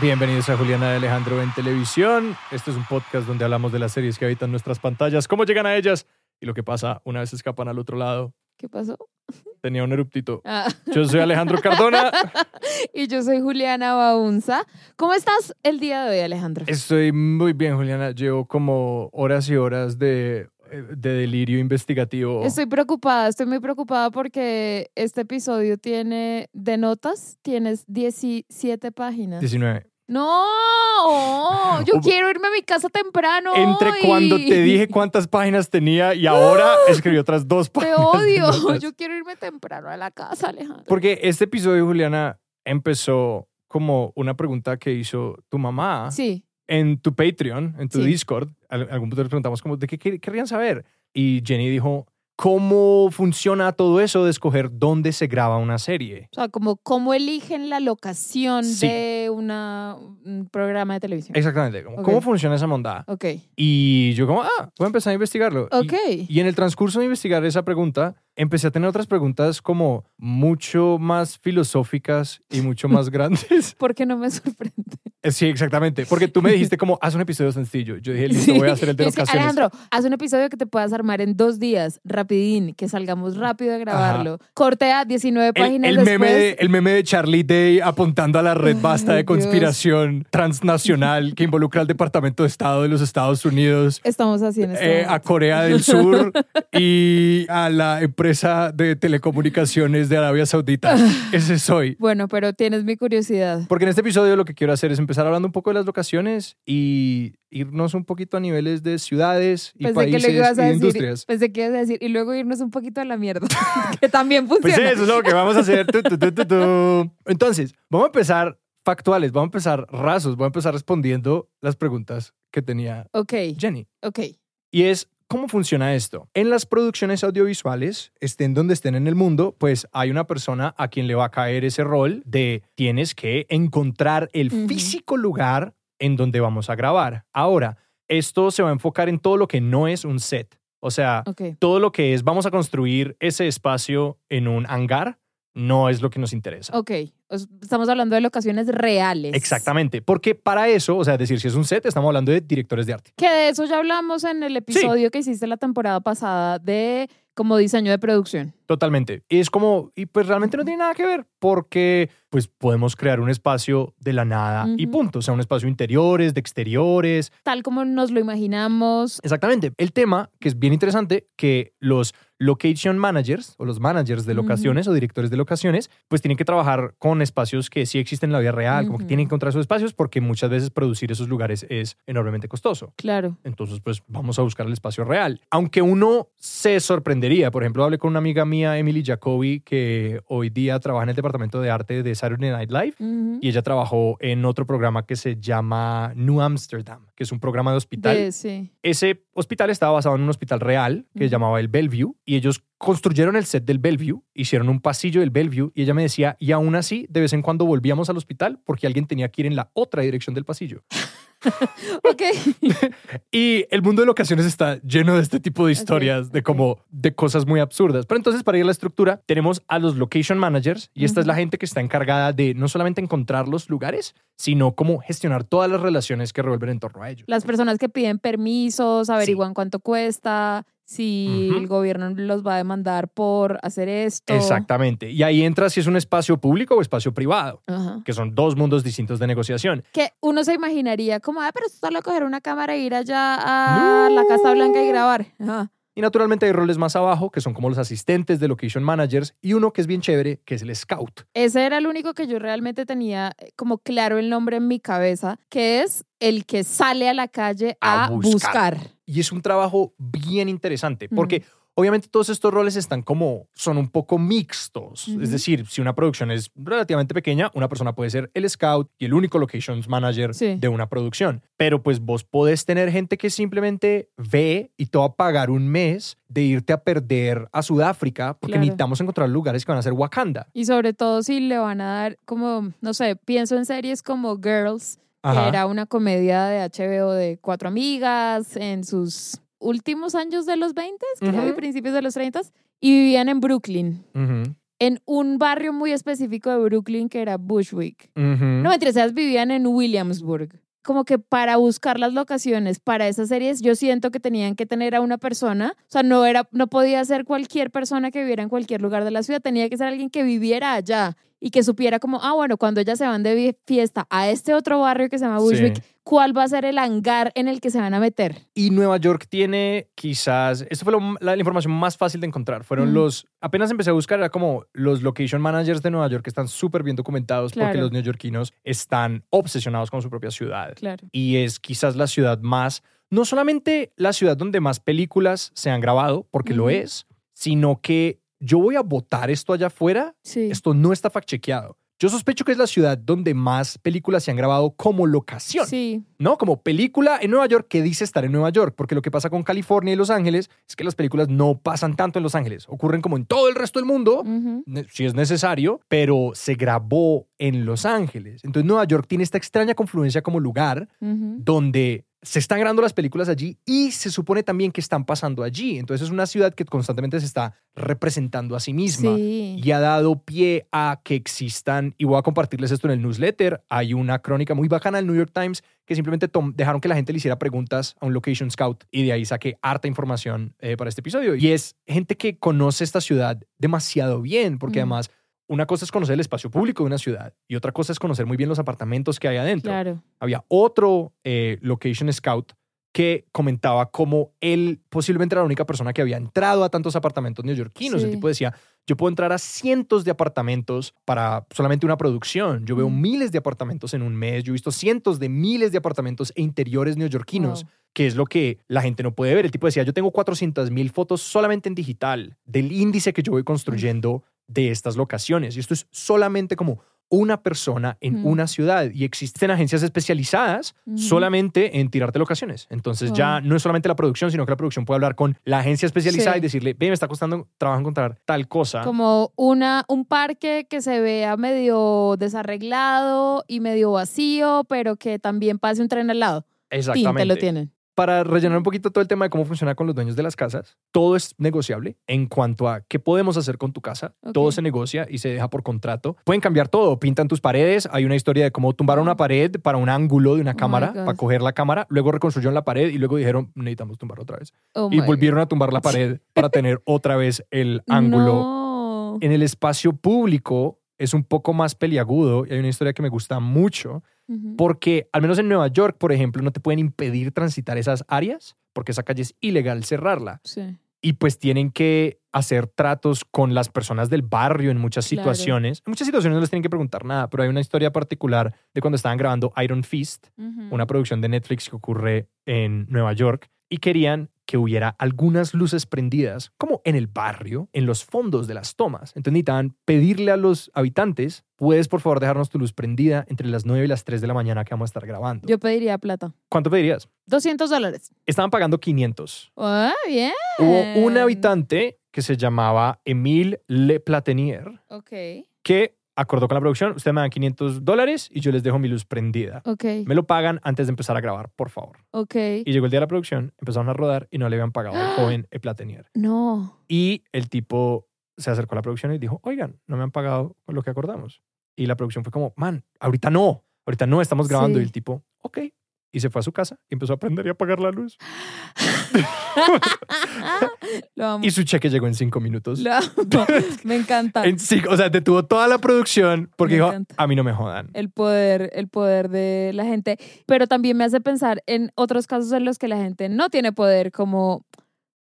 Bienvenidos a Juliana de Alejandro en televisión. Este es un podcast donde hablamos de las series que habitan nuestras pantallas, cómo llegan a ellas y lo que pasa una vez escapan al otro lado. ¿Qué pasó? Tenía un eruptito. Ah. Yo soy Alejandro Cardona. y yo soy Juliana Baunza. ¿Cómo estás el día de hoy, Alejandro? Estoy muy bien, Juliana. Llevo como horas y horas de, de delirio investigativo. Estoy preocupada, estoy muy preocupada porque este episodio tiene de notas, tienes 17 páginas. 19. No, yo quiero irme a mi casa temprano. Entre cuando te dije cuántas páginas tenía y ahora escribí otras dos Te páginas. de odio. Yo quiero irme temprano a la casa, Alejandro. Porque este episodio, Juliana, empezó como una pregunta que hizo tu mamá. Sí, en tu Patreon, en tu Sí. Discord, al- algún punto les preguntamos como, ¿de qué quer- querrían saber? Y Jenny dijo, ¿cómo funciona todo eso de escoger dónde se graba una serie? o sea, como cómo eligen la locación Sí. de una, un programa de televisión. Exactamente, como. ¿cómo funciona esa mondada? Ok, Y yo como, ah, voy a empezar a investigarlo. Y- ok. Y, en el transcurso de investigar esa pregunta, empecé a tener otras preguntas como mucho más filosóficas y mucho más grandes. Porque no me sorprende. Eh, Sí, exactamente. Porque tú me dijiste como, haz un episodio sencillo. Yo dije, listo, voy a hacer el de locaciones. Alejandro, haz un episodio que te puedas armar en dos días, rapidín, que salgamos rápido a grabarlo. Cortea 19 El, páginas el después. meme de, el meme de Charlie Day apuntando a la red Ay, basta de Dios. conspiración transnacional que involucra al Departamento de Estado de los Estados Unidos, Estamos así en este eh, a. Corea del Sur y a la empresa de telecomunicaciones de Arabia Saudita. Ese soy. Bueno, pero tienes mi curiosidad. Porque en este episodio lo que quiero hacer es empezar hablando un poco de las locaciones y irnos un poquito a niveles de ciudades y Pensé que países le ibas a y decir, industrias. pensé que ibas a decir, y luego irnos un poquito a la mierda, que también Pues funciona. eso es lo que vamos a hacer. Tu, tu, tu, tu, tu. Entonces, vamos a empezar factuales, vamos a empezar rasos, vamos a empezar respondiendo las preguntas que tenía Ok, Jenny. ok. Y es, ¿cómo funciona esto? En las producciones audiovisuales, estén donde estén en el mundo, pues hay una persona a quien le va a caer ese rol de tienes que encontrar el físico lugar en donde vamos a grabar. Ahora, esto se va a enfocar en todo lo que no es un set. O sea, todo lo que es vamos a construir ese espacio en un hangar no es lo que nos interesa. ok. Os- Estamos hablando de locaciones reales. Exactamente, porque para eso, o sea, decir, si es un set, estamos hablando de directores de arte. Que de eso ya hablamos en el episodio que hiciste la temporada pasada de como diseño de producción. Totalmente. Y es como, y pues realmente no tiene nada que ver, porque pues podemos crear un espacio de la nada y Ujú. punto. O sea, un espacio interiores, de exteriores. Tal como nos lo imaginamos. Exactamente. El tema, que es bien interesante, que los location managers o los managers de locaciones o directores de locaciones, pues tienen que trabajar con espacios que sí existen en la vida real, como que tienen que encontrar esos espacios porque muchas veces producir esos lugares es enormemente costoso. Claro. Entonces, pues vamos a buscar el espacio real. Aunque uno se sorprendería, por ejemplo, hablé con una amiga mía, Emily Jacobi, que hoy día trabaja en el departamento de arte de Saturday Night Live. Y ella trabajó en otro programa que se llama New Amsterdam, que es un programa de hospital. De- sí. Ese hospital estaba basado en un hospital real que se llamaba el Bellevue y ellos construyeron el set del Bellevue, hicieron un pasillo del Bellevue y ella me decía, y aún así, de vez en cuando volvíamos al hospital porque alguien tenía que ir en la otra dirección del pasillo. Ok. Y el mundo de locaciones está lleno de este tipo de historias, de como de cosas muy absurdas. Pero entonces, para ir a la estructura, tenemos a los location managers y esta es la gente que está encargada de no solamente encontrar los lugares, sino como gestionar todas las relaciones que revuelven en torno a ellos. Las personas que piden permisos, averiguan cuánto cuesta, si el gobierno los va a demandar por hacer esto. Exactamente. Y ahí entra si es un espacio público o espacio privado, que son dos mundos distintos de negociación. Que uno se imaginaría como, ah, pero es solo coger una cámara e ir allá a la Casa Blanca y grabar. Ajá. Y naturalmente hay roles más abajo, que son como los asistentes de location managers, y uno que es bien chévere, que es el scout. Ese era el único que yo realmente tenía eh, como claro el nombre en mi cabeza, que es el que sale a la calle A a, buscar. buscar. Y es un trabajo bien interesante, porque Obviamente todos estos roles están como, son un poco mixtos. Es decir, si una producción es relativamente pequeña, una persona puede ser el scout y el único locations manager Sí. de una producción. Pero pues vos podés tener gente que simplemente ve y te va a pagar un mes de irte a perder a Sudáfrica porque Claro. necesitamos encontrar lugares que van a ser Wakanda. Y sobre todo si le van a dar como, no sé, pienso en series como Girls, Ajá. que era una comedia de HBO de cuatro amigas en sus últimos años de los 20, creo, y Ujú. principios de los 30, y vivían en Brooklyn, Ujú, en un barrio muy específico de Brooklyn que era Bushwick. ujú. No, mentiras, ellas vivían en Williamsburg. Como que para buscar las locaciones para esas series, yo siento que tenían que tener a una persona, o sea, no era, no podía ser cualquier persona que viviera en cualquier lugar de la ciudad, tenía que ser alguien que viviera allá y que supiera como, ah, bueno, cuando ellas se van de fiesta a este otro barrio que se llama Bushwick, Sí. ¿Cuál va a ser el hangar en el que se van a meter? Y Nueva York tiene quizás, esto fue lo- la, la información más fácil de encontrar, fueron Mm. los, apenas empecé a buscar, era como los location managers de Nueva York que están súper bien documentados porque los neoyorquinos están obsesionados con su propia ciudad. Claro. Y es quizás la ciudad más, no solamente la ciudad donde más películas se han grabado, porque lo es, sino que yo voy a votar esto allá afuera, Sí. esto no está fact chequeado. Yo sospecho que es la ciudad donde más películas se han grabado como locación. Sí, ¿no? Como película en Nueva York que dice estar en Nueva York, porque lo que pasa con California y Los Ángeles es que las películas no pasan tanto en Los Ángeles, ocurren como en todo el resto del mundo, si es necesario, pero se grabó en Los Ángeles. Entonces Nueva York tiene esta extraña confluencia como lugar donde se están grabando las películas allí y se supone también que están pasando allí. Entonces es una ciudad que constantemente se está representando a sí misma Sí. y ha dado pie a que existan, y voy a compartirles esto en el newsletter, hay una crónica muy bacana del New York Times que simplemente tom- dejaron que la gente le hiciera preguntas a un location scout y de ahí saqué harta información eh, para este episodio. Y es gente que conoce esta ciudad demasiado bien, porque Mm. además una cosa es conocer el espacio público de una ciudad y otra cosa es conocer muy bien los apartamentos que hay adentro Claro. había otro eh, location scout que comentaba cómo él posiblemente era la única persona que había entrado a tantos apartamentos neoyorquinos. El Sí. tipo decía, yo puedo entrar a cientos de apartamentos para solamente una producción. Yo veo Mm. miles de apartamentos en un mes. Yo he visto cientos de miles de apartamentos e interiores neoyorquinos, Wow. que es lo que la gente no puede ver. El tipo decía, yo tengo 400 mil fotos solamente en digital del índice que yo voy construyendo de estas locaciones. Y esto es solamente como una persona en Mm. una ciudad y existen agencias especializadas solamente en tirarte locaciones. Entonces ya no es solamente la producción, sino que la producción puede hablar con la agencia especializada Sí. y decirle, ve, me está costando trabajo encontrar tal cosa. Como una, un parque que se vea medio desarreglado y medio vacío, pero que también pase un tren al lado. Exactamente. te lo tienen. Para rellenar un poquito todo el tema de cómo funciona con los dueños de las casas, todo es negociable en cuanto a qué podemos hacer con tu casa. Todo se negocia y se deja por contrato. Pueden cambiar todo, pintan tus paredes. Hay una historia de cómo tumbaron una pared para un ángulo de una Oh cámara, para coger la cámara. Luego reconstruyeron la pared y luego dijeron, necesitamos tumbar otra vez. Oh y volvieron a tumbar la pared para tener otra vez el ángulo. No. En el espacio público es un poco más peliagudo y hay una historia que me gusta mucho Porque al menos en Nueva York, por ejemplo, no te pueden impedir transitar esas áreas porque esa calle es ilegal cerrarla Sí. y pues tienen que hacer tratos con las personas del barrio en muchas Claro. situaciones. En muchas situaciones no les tienen que preguntar nada, pero hay una historia particular de cuando estaban grabando Iron Fist, una producción de Netflix que ocurre en Nueva York y querían que hubiera algunas luces prendidas como en el barrio, en los fondos de las tomas. Entonces necesitaban pedirle a los habitantes, puedes por favor dejarnos tu luz prendida entre las 9 y las 3 de la mañana que vamos a estar grabando. Yo pediría plata. ¿Cuánto pedirías? 200 dólares. Estaban pagando 500. Ah, bien. Hubo un habitante que se llamaba Emile Le Platenier Ok. que acordó con la producción, ustedes me dan 500 dólares y yo les dejo mi luz prendida. Ok. Me lo pagan antes de empezar a grabar, por favor. Ok. Y llegó el día de la producción, empezaron a rodar y no le habían pagado al joven E. Platenier. No. Y el tipo se acercó a la producción y dijo, oigan, no me han pagado lo que acordamos. Y la producción fue como, man, ahorita no, ahorita no, estamos grabando. Sí. Y el tipo, ok. Y se fue a su casa y empezó a aprender y a apagar la luz. Lo amo. Y su cheque llegó en cinco minutos. Lo amo. Me encanta. En cinco- o sea, detuvo toda la producción porque Me dijo, encanta. a mí no me jodan. el poder, el poder de la gente, pero también me hace pensar en otros casos en los que la gente no tiene poder, como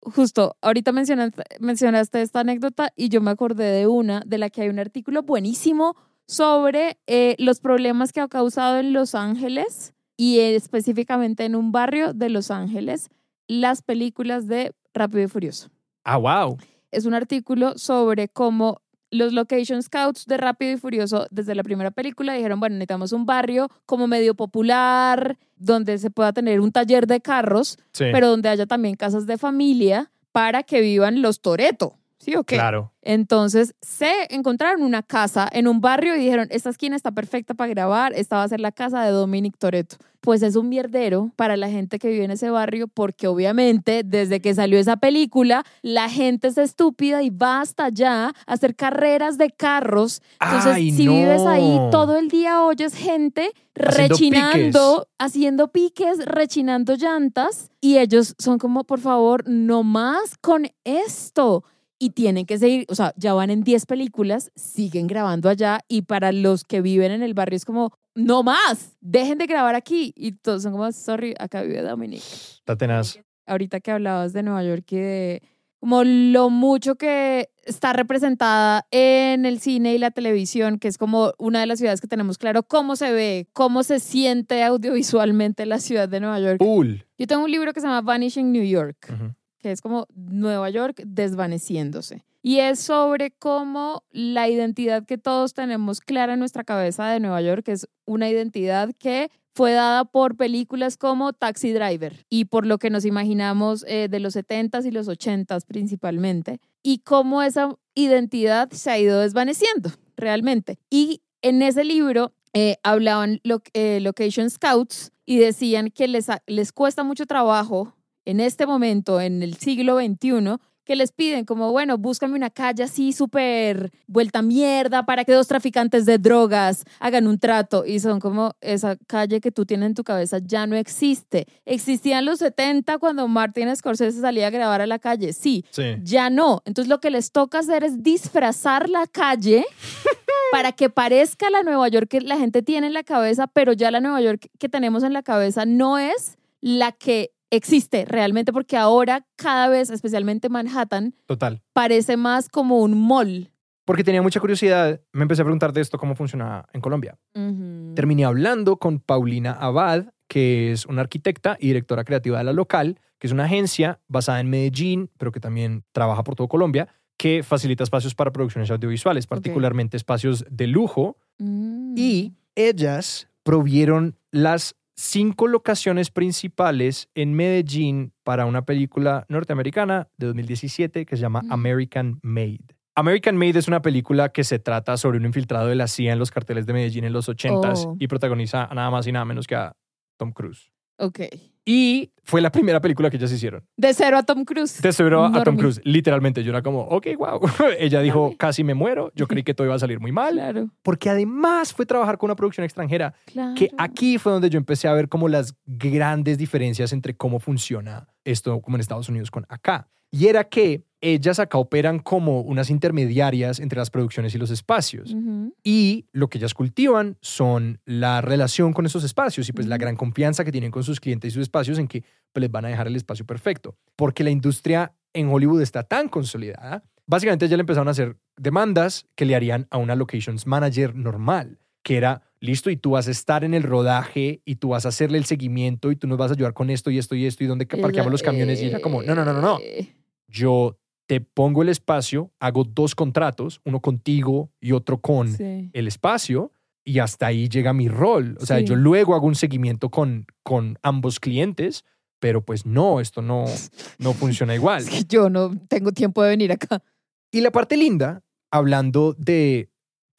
justo ahorita mencionaste, mencionaste esta anécdota y yo me acordé de una de la que hay un artículo buenísimo sobre eh, los problemas que ha causado en Los Ángeles y específicamente en un barrio de Los Ángeles las películas de Rápido y Furioso. Ah, wow. Es un artículo sobre cómo los location scouts de Rápido y Furioso desde la primera película dijeron, bueno, necesitamos un barrio como medio popular, donde se pueda tener un taller de carros, Sí. pero donde haya también casas de familia para que vivan los Toreto. ¿Sí o qué? Claro. Entonces se encontraron una casa en un barrio y dijeron, esta esquina está perfecta para grabar, esta va a ser la casa de Dominic Toretto. Pues es un mierdero para la gente que vive en ese barrio porque obviamente desde que salió esa película la gente es estúpida y va hasta allá a hacer carreras de carros. Entonces Ay, si no. vives ahí todo el día oyes gente Haciendo rechinando, haciendo piques, rechinando llantas y ellos son como, por favor, no más con esto y tienen que seguir, o sea, ya van en 10 películas, siguen grabando allá y para los que viven en el barrio es como, no más, dejen de grabar aquí. Y todos son como, sorry, acá vive Dominic. Está tenaz. Ahorita que hablabas de Nueva York y de como lo mucho que está representada en el cine y la televisión, que es como una de las ciudades que tenemos claro cómo se ve, cómo se siente audiovisualmente la ciudad de Nueva York. Cool. Yo tengo un libro que se llama Vanishing New York Ujú. Que es como Nueva York desvaneciéndose. Y es sobre cómo la identidad que todos tenemos clara en nuestra cabeza de Nueva York es una identidad que fue dada por películas como Taxi Driver y por lo que nos imaginamos eh, de los 70s y los 80s principalmente, y cómo esa identidad se ha ido desvaneciendo realmente. Y en ese libro eh, hablaban lo- eh, Location Scouts y decían que les, les cuesta mucho trabajo en este momento, en el siglo XXI, que les piden como, bueno, búscame una calle así súper vuelta mierda para que dos traficantes de drogas hagan un trato. Y son como, esa calle que tú tienes en tu cabeza ya no existe. Existía en los 70 cuando Martin Scorsese salía a grabar a la calle, sí. Sí. Ya no. Entonces lo que les toca hacer es disfrazar la calle para que parezca la Nueva York que la gente tiene en la cabeza, pero ya la Nueva York que tenemos en la cabeza no es la que existe realmente, porque ahora cada vez, especialmente Manhattan, Total. parece más como un mall. Porque tenía mucha curiosidad, me empecé a preguntar de esto cómo funcionaba en Colombia. Terminé hablando con Paulina Abad, que es una arquitecta y directora creativa de La Local, que es una agencia basada en Medellín, pero que también trabaja por todo Colombia, que facilita espacios para producciones audiovisuales, particularmente espacios de lujo. Mm. Y ellas provieron las cinco locaciones principales en Medellín para una película norteamericana de 2017 que se llama. American Made. American Made es una película que se trata sobre un infiltrado de la CIA en los carteles de Medellín en los 80s Oh. y protagoniza a nada más y nada menos que a Tom Cruise. Ok. Y fue la primera película que ellas hicieron. De cero a Tom Cruise. Te cero a Tom. Cruise. Literalmente, yo era como, ok, wow. Ella dijo, casi me muero. Yo creí que todo iba a salir muy mal. Claro, Porque además fue trabajar con una producción extranjera claro. que aquí fue donde yo empecé a ver como las grandes diferencias entre cómo funciona esto como en Estados Unidos con acá. Y era que ellas acá operan como unas intermediarias entre las producciones y los espacios. Y lo que ellas cultivan son la relación con esos espacios y pues la gran confianza que tienen con sus clientes y sus espacios en que pues, les van a dejar el espacio perfecto. Porque la industria en Hollywood está tan consolidada. Básicamente ya le empezaron a hacer demandas que le harían a una locations manager normal, que era, listo, y tú vas a estar en el rodaje y tú vas a hacerle el seguimiento y tú nos vas a ayudar con esto y esto y esto y dónde parqueamos los camiones. Y ella como, no, no, no, no, no eh, yo te pongo el espacio, hago dos contratos, uno contigo y otro con sí. el espacio, y hasta ahí llega mi rol. O sea, Sí. yo luego hago un seguimiento con, con ambos clientes, pero pues no, esto no, no funciona igual. Es que yo no tengo tiempo de venir acá. Y la parte linda, hablando de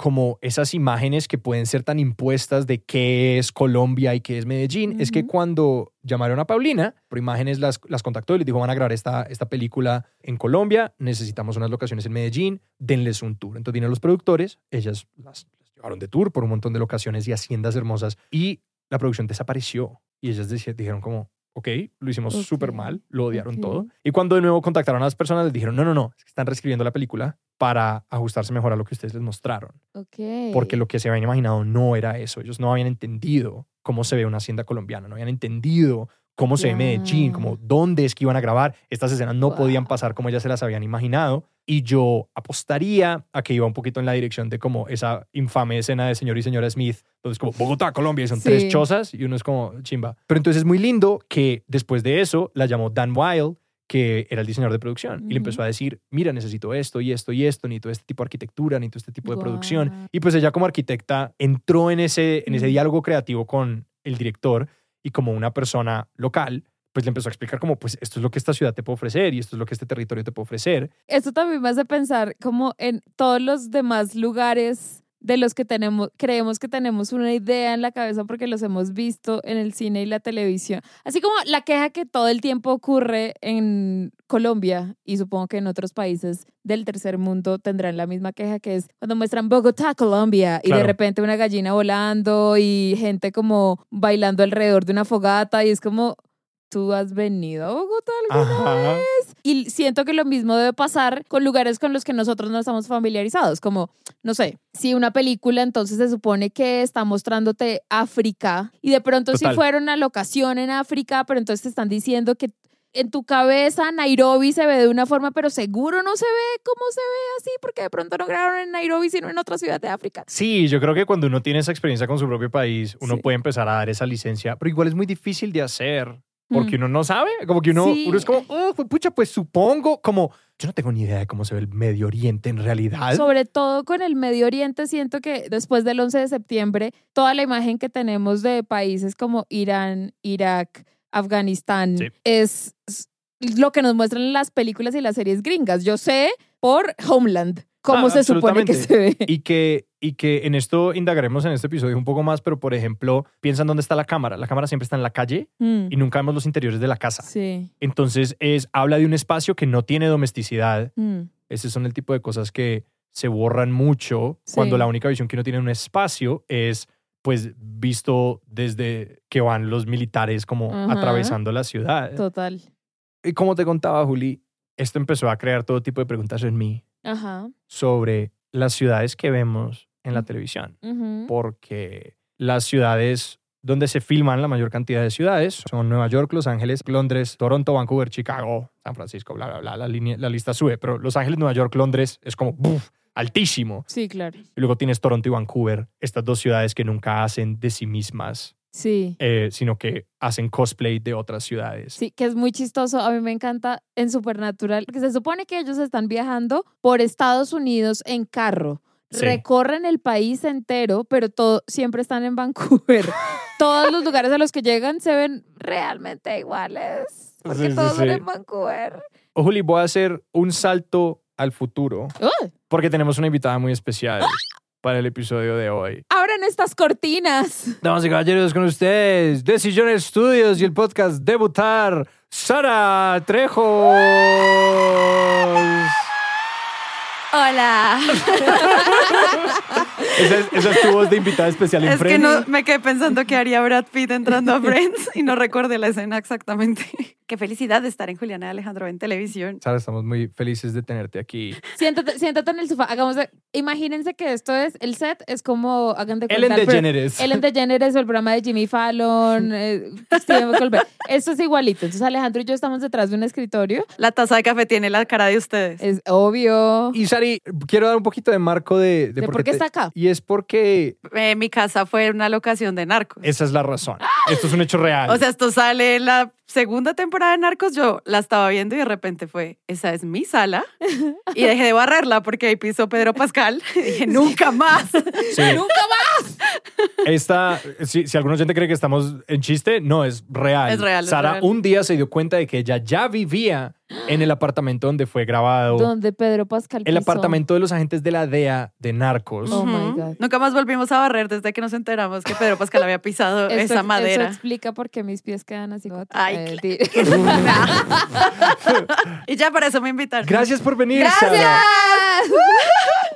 como esas imágenes que pueden ser tan impuestas de qué es Colombia y qué es Medellín, es que cuando llamaron a Paulina, por imágenes las, las contactó y les dijo, van a grabar esta, esta película en Colombia, necesitamos unas locaciones en Medellín, denles un tour. Entonces vinieron los productores, ellas las, las llevaron de tour por un montón de locaciones y haciendas hermosas y la producción desapareció. Y ellas dijeron como, ok, lo hicimos Ok, súper mal, lo odiaron todo. Y cuando de nuevo contactaron a las personas, les dijeron, no, no, no, es que están reescribiendo la película para ajustarse mejor a lo que ustedes les mostraron. Ok. Porque lo que se habían imaginado no era eso. Ellos no habían entendido cómo se ve una hacienda colombiana, no habían entendido cómo se ve Medellín, como dónde es que iban a grabar. Estas escenas no podían pasar como ellas se las habían imaginado. Y yo apostaría a que iba un poquito en la dirección de como esa infame escena de señor y señora Smith, donde es como Bogotá, Colombia, y son Sí. tres chozas y uno es como chimba. Pero entonces es muy lindo que después de eso la llamó Dan Weil, que era el diseñador de producción. Y le empezó a decir, mira, necesito esto y esto y esto, necesito este tipo de arquitectura, necesito este tipo de producción. Y pues ella como arquitecta entró en ese, en ese diálogo creativo con el director y como una persona local, pues le empezó a explicar como, pues esto es lo que esta ciudad te puede ofrecer y esto es lo que este territorio te puede ofrecer. Esto también me hace pensar como en todos los demás lugares de los que tenemos, creemos que tenemos una idea en la cabeza porque los hemos visto en el cine y la televisión. Así como la queja que todo el tiempo ocurre en Colombia y supongo que en otros países del tercer mundo tendrán la misma queja que es cuando muestran Bogotá, Colombia y de repente una gallina volando y gente como bailando alrededor de una fogata y es como, ¿tú has venido a Bogotá alguna Ajá. vez? Y siento que lo mismo debe pasar con lugares con los que nosotros no estamos familiarizados, como, no sé, si una película entonces se supone que está mostrándote África y de pronto si fueron a locación en África, pero entonces te están diciendo que en tu cabeza Nairobi se ve de una forma, pero seguro no se ve como se ve así, porque de pronto no grabaron en Nairobi, sino en otra ciudad de África. Sí, yo creo que cuando uno tiene esa experiencia con su propio país, uno Sí. puede empezar a dar esa licencia, pero igual es muy difícil de hacer. Porque Mm. uno no sabe, como que uno, Sí. uno es como, oh, pucha, pues supongo, como, yo no tengo ni idea de cómo se ve el Medio Oriente en realidad. Sobre todo con el Medio Oriente, siento que después del 11 de septiembre, toda la imagen que tenemos de países como Irán, Irak, Afganistán, Sí. es lo que nos muestran las películas y las series gringas. Yo sé por Homeland cómo Ah, se supone que se ve. Y que, y que en esto indagaremos en este episodio un poco más, pero por ejemplo, piensan dónde está la cámara. La cámara siempre está en la calle Mm, y nunca vemos los interiores de la casa. Sí. Entonces, es, habla de un espacio que no tiene domesticidad. mm, Ese son el tipo de cosas que se borran mucho Sí. cuando la única visión que uno tiene en un espacio es pues visto desde que van los militares como atravesando la ciudad. Total. Y como te contaba, Juli, esto empezó a crear todo tipo de preguntas en mí sobre las ciudades que vemos en la televisión. Porque las ciudades donde se filman la mayor cantidad de ciudades son Nueva York, Los Ángeles, Londres, Toronto, Vancouver, Chicago, San Francisco, bla, bla, bla. La, línea- la lista sube, pero Los Ángeles, Nueva York, Londres es como ¡buf! Altísimo. Sí, claro. Y luego tienes Toronto y Vancouver, estas dos ciudades que nunca hacen de sí mismas, Sí. eh, sino que hacen cosplay de otras ciudades. Sí, que es muy chistoso. A mí me encanta en Supernatural, porque se supone que ellos están viajando por Estados Unidos en carro. Sí. Recorren el país entero, pero todo, siempre están en Vancouver. Todos los lugares a los que llegan se ven realmente iguales. Porque Sí, sí, todos son en Vancouver. Juli, voy a hacer un salto al futuro ¡Uh! porque tenemos una invitada muy especial para el episodio de hoy. Abran estas cortinas. Damas y caballeros, con ustedes, de Sillón Studios y el podcast Debutar, Sara Trejo. Hola. Esa es, esa es tu voz de invitada especial en Es que Friends. no, me quedé pensando que haría Brad Pitt entrando a Friends y no recordé la escena exactamente. Qué felicidad de estar en Juliana y Alejandro en televisión. Sara, estamos muy felices de tenerte aquí. Siéntate, siéntate en el sofá. Hagamos de- imagínense que esto es, el set es como, hagan de Ellen cuenta, el pro- DeGeneres. Ellen DeGeneres el programa de Jimmy Fallon, eh, Steven Colbert. Esto es igualito. Entonces Alejandro y yo estamos detrás de un escritorio. La taza de café tiene la cara de ustedes. Es obvio. Y Sari, quiero dar un poquito de marco de, ¿De por qué está acá? Y es porque Eh, mi casa fue una locación de Narcos. esa es la razón. Esto es un hecho real. O sea, esto sale en la segunda temporada de Narcos. Yo la estaba viendo y de repente fue, esa es mi sala. Y dejé de barrerla porque ahí pisó Pedro Pascal. Y dije, nunca más. Sí. ¡Nunca más! Esta, si, si alguna gente cree que estamos en chiste, no, es real. Es real, es Sara real. un día se dio cuenta de que ella ya vivía en el apartamento donde fue grabado. Donde Pedro Pascal El pisó. apartamento de los agentes de la DEA de Narcos. Oh my. God. Nunca más volvimos a barrer desde que nos enteramos que Pedro Pascal había pisado esa madera. Eso explica por qué mis pies quedan así. Ay, Eh, claro. y ya para eso me invitaron. Gracias por venir, ¡Gracias! Sara.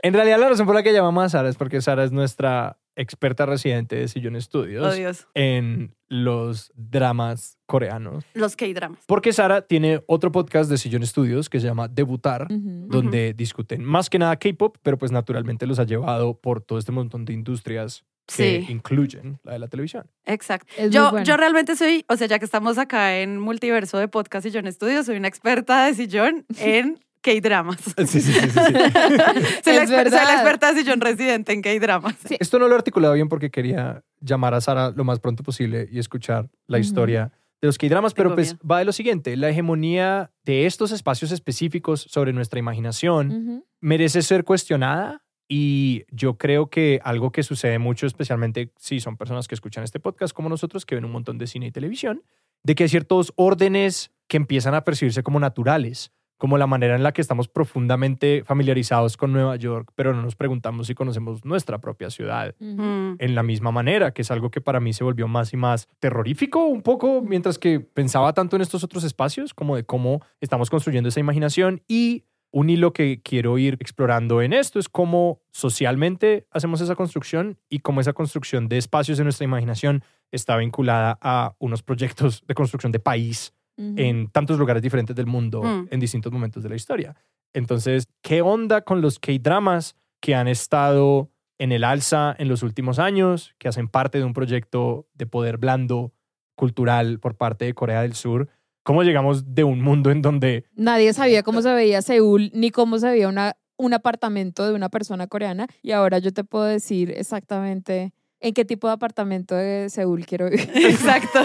En realidad, la razón por la que llamamos a Sara es porque Sara es nuestra experta residente de Sillón Studios Oh, en los dramas coreanos. Los K-dramas. Porque Sara tiene otro podcast de Sillón Studios que se llama Debutar, donde discuten más que nada K-pop, pero pues naturalmente los ha llevado por todo este montón de industrias que Sí, incluyen la de la televisión. exacto. Es Yo, bueno. yo realmente soy, o sea, ya que estamos acá en multiverso de podcast Sillón Estudios, soy una experta de sillón en K-dramas. Sí, sí, sí, sí, sí. soy, la exper- soy la experta de sillón residente en K-dramas. Esto no lo he articulado bien porque quería llamar a Sara lo más pronto posible y escuchar la historia de los K-dramas, pero Tengo pues miedo. va de lo siguiente, la hegemonía de estos espacios específicos sobre nuestra imaginación merece ser cuestionada y yo creo que algo que sucede mucho, especialmente si son personas que escuchan este podcast como nosotros, que ven un montón de cine y televisión, de que hay ciertos órdenes que empiezan a percibirse como naturales, como la manera en la que estamos profundamente familiarizados con Nueva York, pero no nos preguntamos si conocemos nuestra propia ciudad. Mm. en la misma manera, que es algo que para mí se volvió más y más terrorífico un poco, mientras que pensaba tanto en estos otros espacios, como de cómo estamos construyendo esa imaginación y un hilo que quiero ir explorando en esto es cómo socialmente hacemos esa construcción y cómo esa construcción de espacios en nuestra imaginación está vinculada a unos proyectos de construcción de país En tantos lugares diferentes del mundo Mm. en distintos momentos de la historia. Entonces, ¿qué onda con los K-dramas que han estado en el alza en los últimos años, que hacen parte de un proyecto de poder blando cultural por parte de Corea del Sur? ¿Cómo llegamos de un mundo en donde Nadie sabía cómo se veía Seúl ni cómo se veía una, un apartamento de una persona coreana y ahora yo te puedo decir exactamente en qué tipo de apartamento de Seúl quiero vivir. Exacto.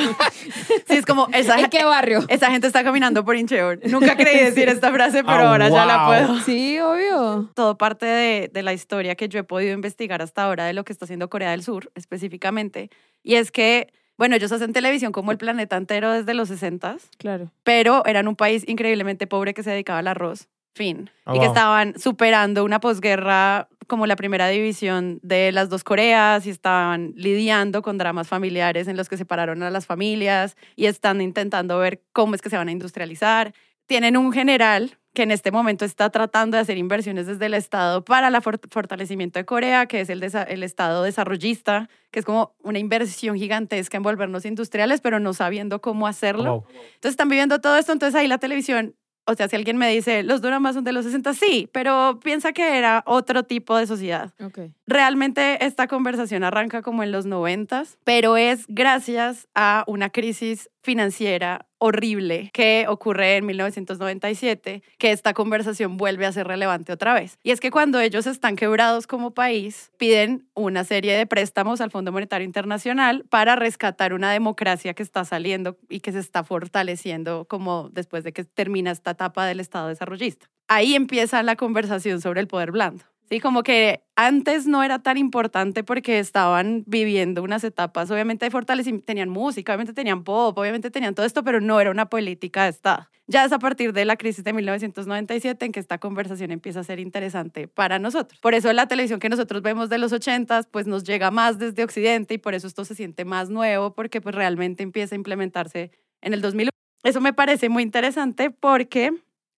Sí, es como esa, ¿En qué barrio? esa gente está caminando por Incheon. Nunca creí decir esta frase, pero Ah, ahora ya la puedo. Sí, obvio. todo parte de, de la historia que yo he podido investigar hasta ahora de lo que está haciendo Corea del Sur específicamente. Y es que, bueno, ellos hacen televisión como el planeta entero desde los 60 Claro. pero eran un país increíblemente pobre que se dedicaba al arroz. Fin. Oh, y que wow. estaban superando una posguerra como la primera división de las dos Coreas y estaban lidiando con dramas familiares en los que separaron a las familias y están intentando ver cómo es que se van a industrializar. Tienen un general que en este momento está tratando de hacer inversiones desde el Estado para el fortalecimiento de Corea, que es el, el Estado desarrollista, que es como una inversión gigantesca en volvernos industriales, pero no sabiendo cómo hacerlo. wow, Entonces están viviendo todo esto, entonces ahí la televisión, o sea, si alguien me dice, los dramas son de los 60, sí, pero piensa que era otro tipo de sociedad. Ok. Realmente esta conversación arranca como en los 90, pero es gracias a una crisis financiera horrible que ocurre en 1997 que esta conversación vuelve a ser relevante otra vez. Y es que cuando ellos están quebrados como país, piden una serie de préstamos al Fondo Monetario Internacional para rescatar una democracia que está saliendo y que se está fortaleciendo como después de que termina esta etapa del Estado desarrollista. Ahí empieza la conversación sobre el poder blando. Sí, como que antes no era tan importante porque estaban viviendo unas etapas, obviamente de fortalecimiento, tenían música, obviamente tenían pop, obviamente tenían todo esto, pero no era una política de Estado. Ya es a partir de la crisis de 1997 en que esta conversación empieza a ser interesante para nosotros. Por eso la televisión que nosotros vemos de los 80s, pues nos llega más desde Occidente y por eso esto se siente más nuevo, porque pues realmente empieza a implementarse en el 2001. Eso me parece muy interesante porque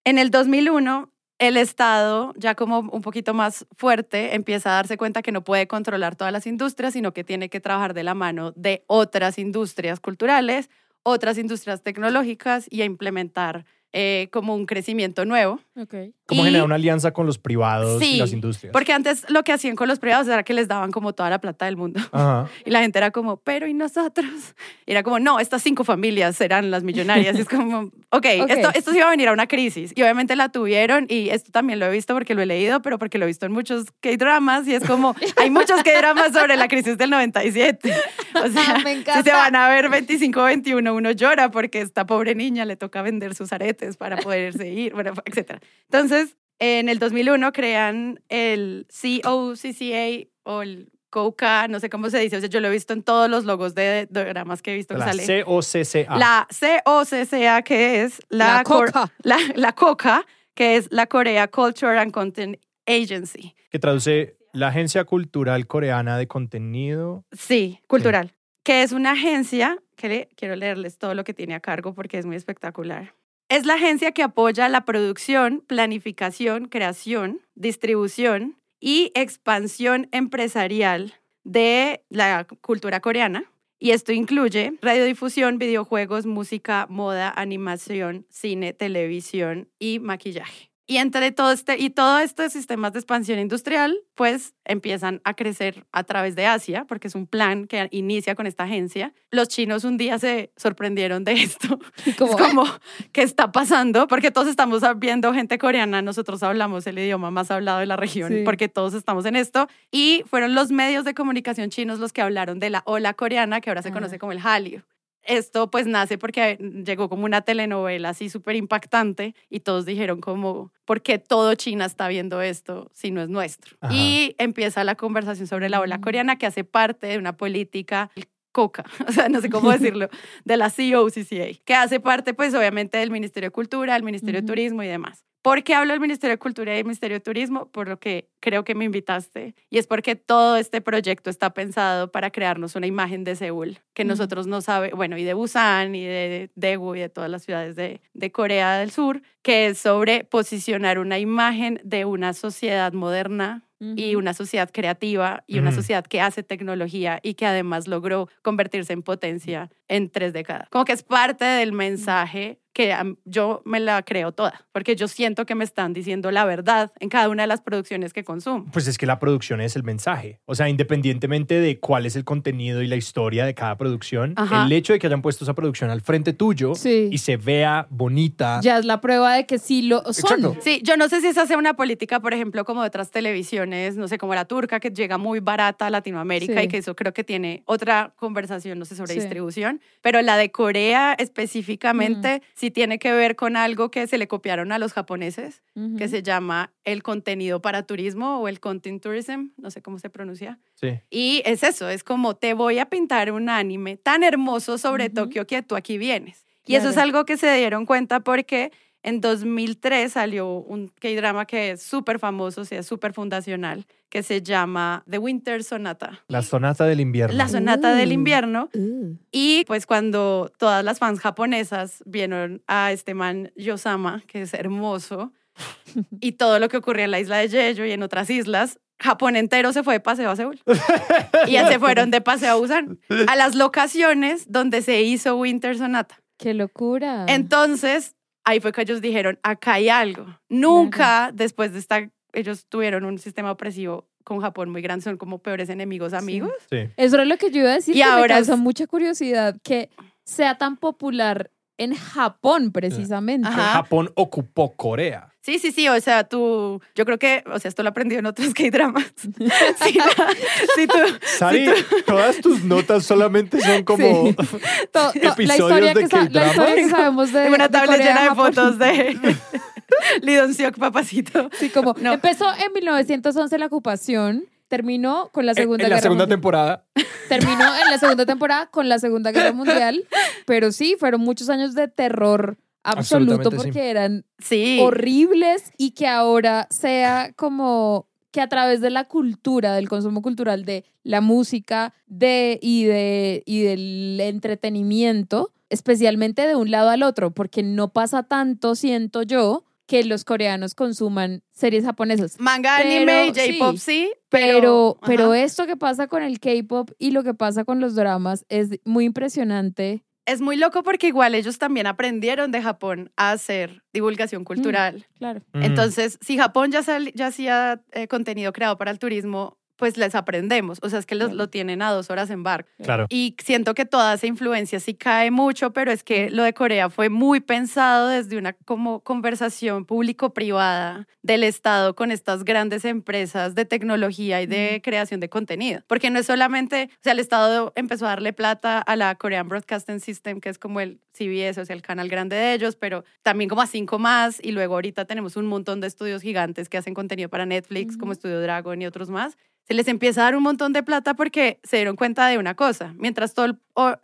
en el 2001 el Estado, ya como un poquito más fuerte, empieza a darse cuenta que no puede controlar todas las industrias, sino que tiene que trabajar de la mano de otras industrias culturales, otras industrias tecnológicas y a implementar eh, como un crecimiento nuevo. Ok. ¿Cómo Y- generar una alianza con los privados y Sí, las industrias? Porque antes lo que hacían con los privados era que les daban como toda la plata del mundo. Ajá. Y la gente era como, pero ¿y nosotros? Y era como, no, estas cinco familias serán las millonarias. Y es como, ok, Ok. Esto, esto sí iba a venir a una crisis. Y obviamente la tuvieron y esto también lo he visto porque lo he leído, pero porque lo he visto en muchos K-dramas y es como, hay muchos K-dramas sobre la crisis del 97. O sea, Me si encanta. se van a ver 25-21, uno llora porque esta pobre niña le toca vender sus aretes para poderse ir, bueno, etc. Entonces, en el 2001 crean el COCCA o el COCA, no sé cómo se dice, o sea, yo lo he visto en todos los logos de dramas que he visto que La sale. COCCA. La COCCA, que es la, La Coca. la, la COCA, que es la Korea Culture and Content Agency. que traduce la Agencia Cultural Coreana de Contenido. Sí, cultural. Que es una agencia, que le, quiero leerles todo lo que tiene a cargo porque es muy espectacular. Es la agencia que apoya la producción, planificación, creación, distribución y expansión empresarial de la cultura coreana. Y esto incluye radiodifusión, videojuegos, música, moda, animación, cine, televisión y maquillaje. Y entre todo este y todos estos sistemas de expansión industrial, pues empiezan a crecer a través de Asia, porque es un plan que inicia con esta agencia. Los chinos un día se sorprendieron de esto. Como, Es como, ¿qué está pasando? Porque todos estamos viendo gente coreana, nosotros hablamos el idioma más hablado de la región, Sí. porque todos estamos en esto. Y fueron los medios de comunicación chinos los que hablaron de la ola coreana, que ahora se conoce como el Hallyu. Esto pues nace porque llegó como una telenovela así súper impactante y todos dijeron como, ¿por qué todo China está viendo esto si no es nuestro? Ajá. Y empieza la conversación sobre la ola Mm. coreana que hace parte de una política coca, o sea, no sé cómo decirlo, de la COCCA, que hace parte pues obviamente del Ministerio de Cultura, del Ministerio de. Turismo y demás. ¿Por qué hablo del Ministerio de Cultura y del Ministerio de Turismo? Por lo que creo que me invitaste. Y es porque todo este proyecto está pensado para crearnos una imagen de Seúl, que nosotros no sabemos, bueno, y de Busan, y de Daegu, y de todas las ciudades de, de Corea del Sur, que es sobre posicionar una imagen de una sociedad moderna y una sociedad creativa y una sociedad que hace tecnología y que además logró convertirse en potencia en tres décadas. Como que es parte del mensaje que yo me la creo toda, porque yo siento que me están diciendo la verdad en cada una de las producciones que consumo. Pues es que la producción es el mensaje. O sea, independientemente de cuál es el contenido y la historia de cada producción, Ajá. el hecho de que hayan puesto esa producción al frente tuyo Sí. y se vea bonita. Ya es la prueba de que sí lo son. Exacto. Sí, yo no sé si esa sea una política, por ejemplo, como de otras televisiones, no sé, como la turca, que llega muy barata a Latinoamérica Sí. y que eso creo que tiene otra conversación, no sé, sobre Sí. distribución, pero la de Corea específicamente Mm. Sí tiene que ver con algo que se le copiaron a los japoneses, que se llama el contenido para turismo o el content tourism, no sé cómo se pronuncia. Sí. Y es eso, es como te voy a pintar un anime tan hermoso sobre. Tokio que tú aquí vienes. Y eso es algo que se dieron cuenta porque en 2003 salió un K-drama que es súper famoso, o sea, es súper fundacional, que se llama The Winter Sonata. La sonata del invierno. La sonata del Uh. invierno. Uh. Y pues cuando todas las fans japonesas vieron a este man Yosama, que es hermoso, y todo lo que ocurría en la isla de Jeju y en otras islas, Japón entero se fue de paseo a Seúl. y ya se fueron de paseo a Busan, a las locaciones donde se hizo Winter Sonata. Qué locura. Entonces, ahí fue que ellos dijeron, acá hay algo. Nunca después de esta, ellos tuvieron un sistema opresivo con Japón muy grande, son como peores enemigos amigos. Sí. Eso era lo que yo iba a decir. Y que ahora me causa es- mucha curiosidad que sea tan popular en Japón, precisamente. Ajá. Japón ocupó Corea. Sí, sí, sí, o sea, tú, yo creo que, o sea, esto lo aprendí en otros K-dramas. sí, la- sí, tú, Sari, todas tus notas solamente son como... Sí. To- to- la Episodios historia, de que, sa- la K-dramas. historia que sabemos de, una de Corea, llena de fotos de Lee Dong Seok, papacito. Sí, como No. empezó en 1911 la ocupación, terminó con la Segunda en la Guerra segunda Mundial. temporada. Terminó en la segunda temporada con la Segunda Guerra Mundial, pero sí, fueron muchos años de terror absoluto sí. porque eran Sí. horribles y que ahora sea como que a través de la cultura, del consumo cultural, de la música de, y, de, y del entretenimiento, especialmente de un lado al otro, porque no pasa tanto, siento yo, que los coreanos consuman series japonesas. Manga, Pero, anime y J-pop, sí. Pero, pero, esto que pasa con el K-pop y lo que pasa con los dramas es muy impresionante. Es muy loco porque igual ellos también aprendieron de Japón a hacer divulgación cultural. Claro. Mm. Entonces, si Japón ya, sal- ya hacía eh, contenido creado para el turismo, pues les aprendemos. O sea, es que los, lo tienen a dos horas en barco. Claro. Y siento que toda esa influencia sí cae mucho, pero es que lo de Corea fue muy pensado desde una como conversación público-privada del Estado con estas grandes empresas de tecnología y de creación de contenido. Porque no es solamente, o sea, el Estado empezó a darle plata a la Korean Broadcasting System, que es como el CBS, o sea, el canal grande de ellos, pero también como a cinco más. Y luego ahorita tenemos un montón de estudios gigantes que hacen contenido para Netflix, como Ujú. Estudio Dragon y otros más se les empieza a dar un montón de plata porque se dieron cuenta de una cosa. Mientras todo el-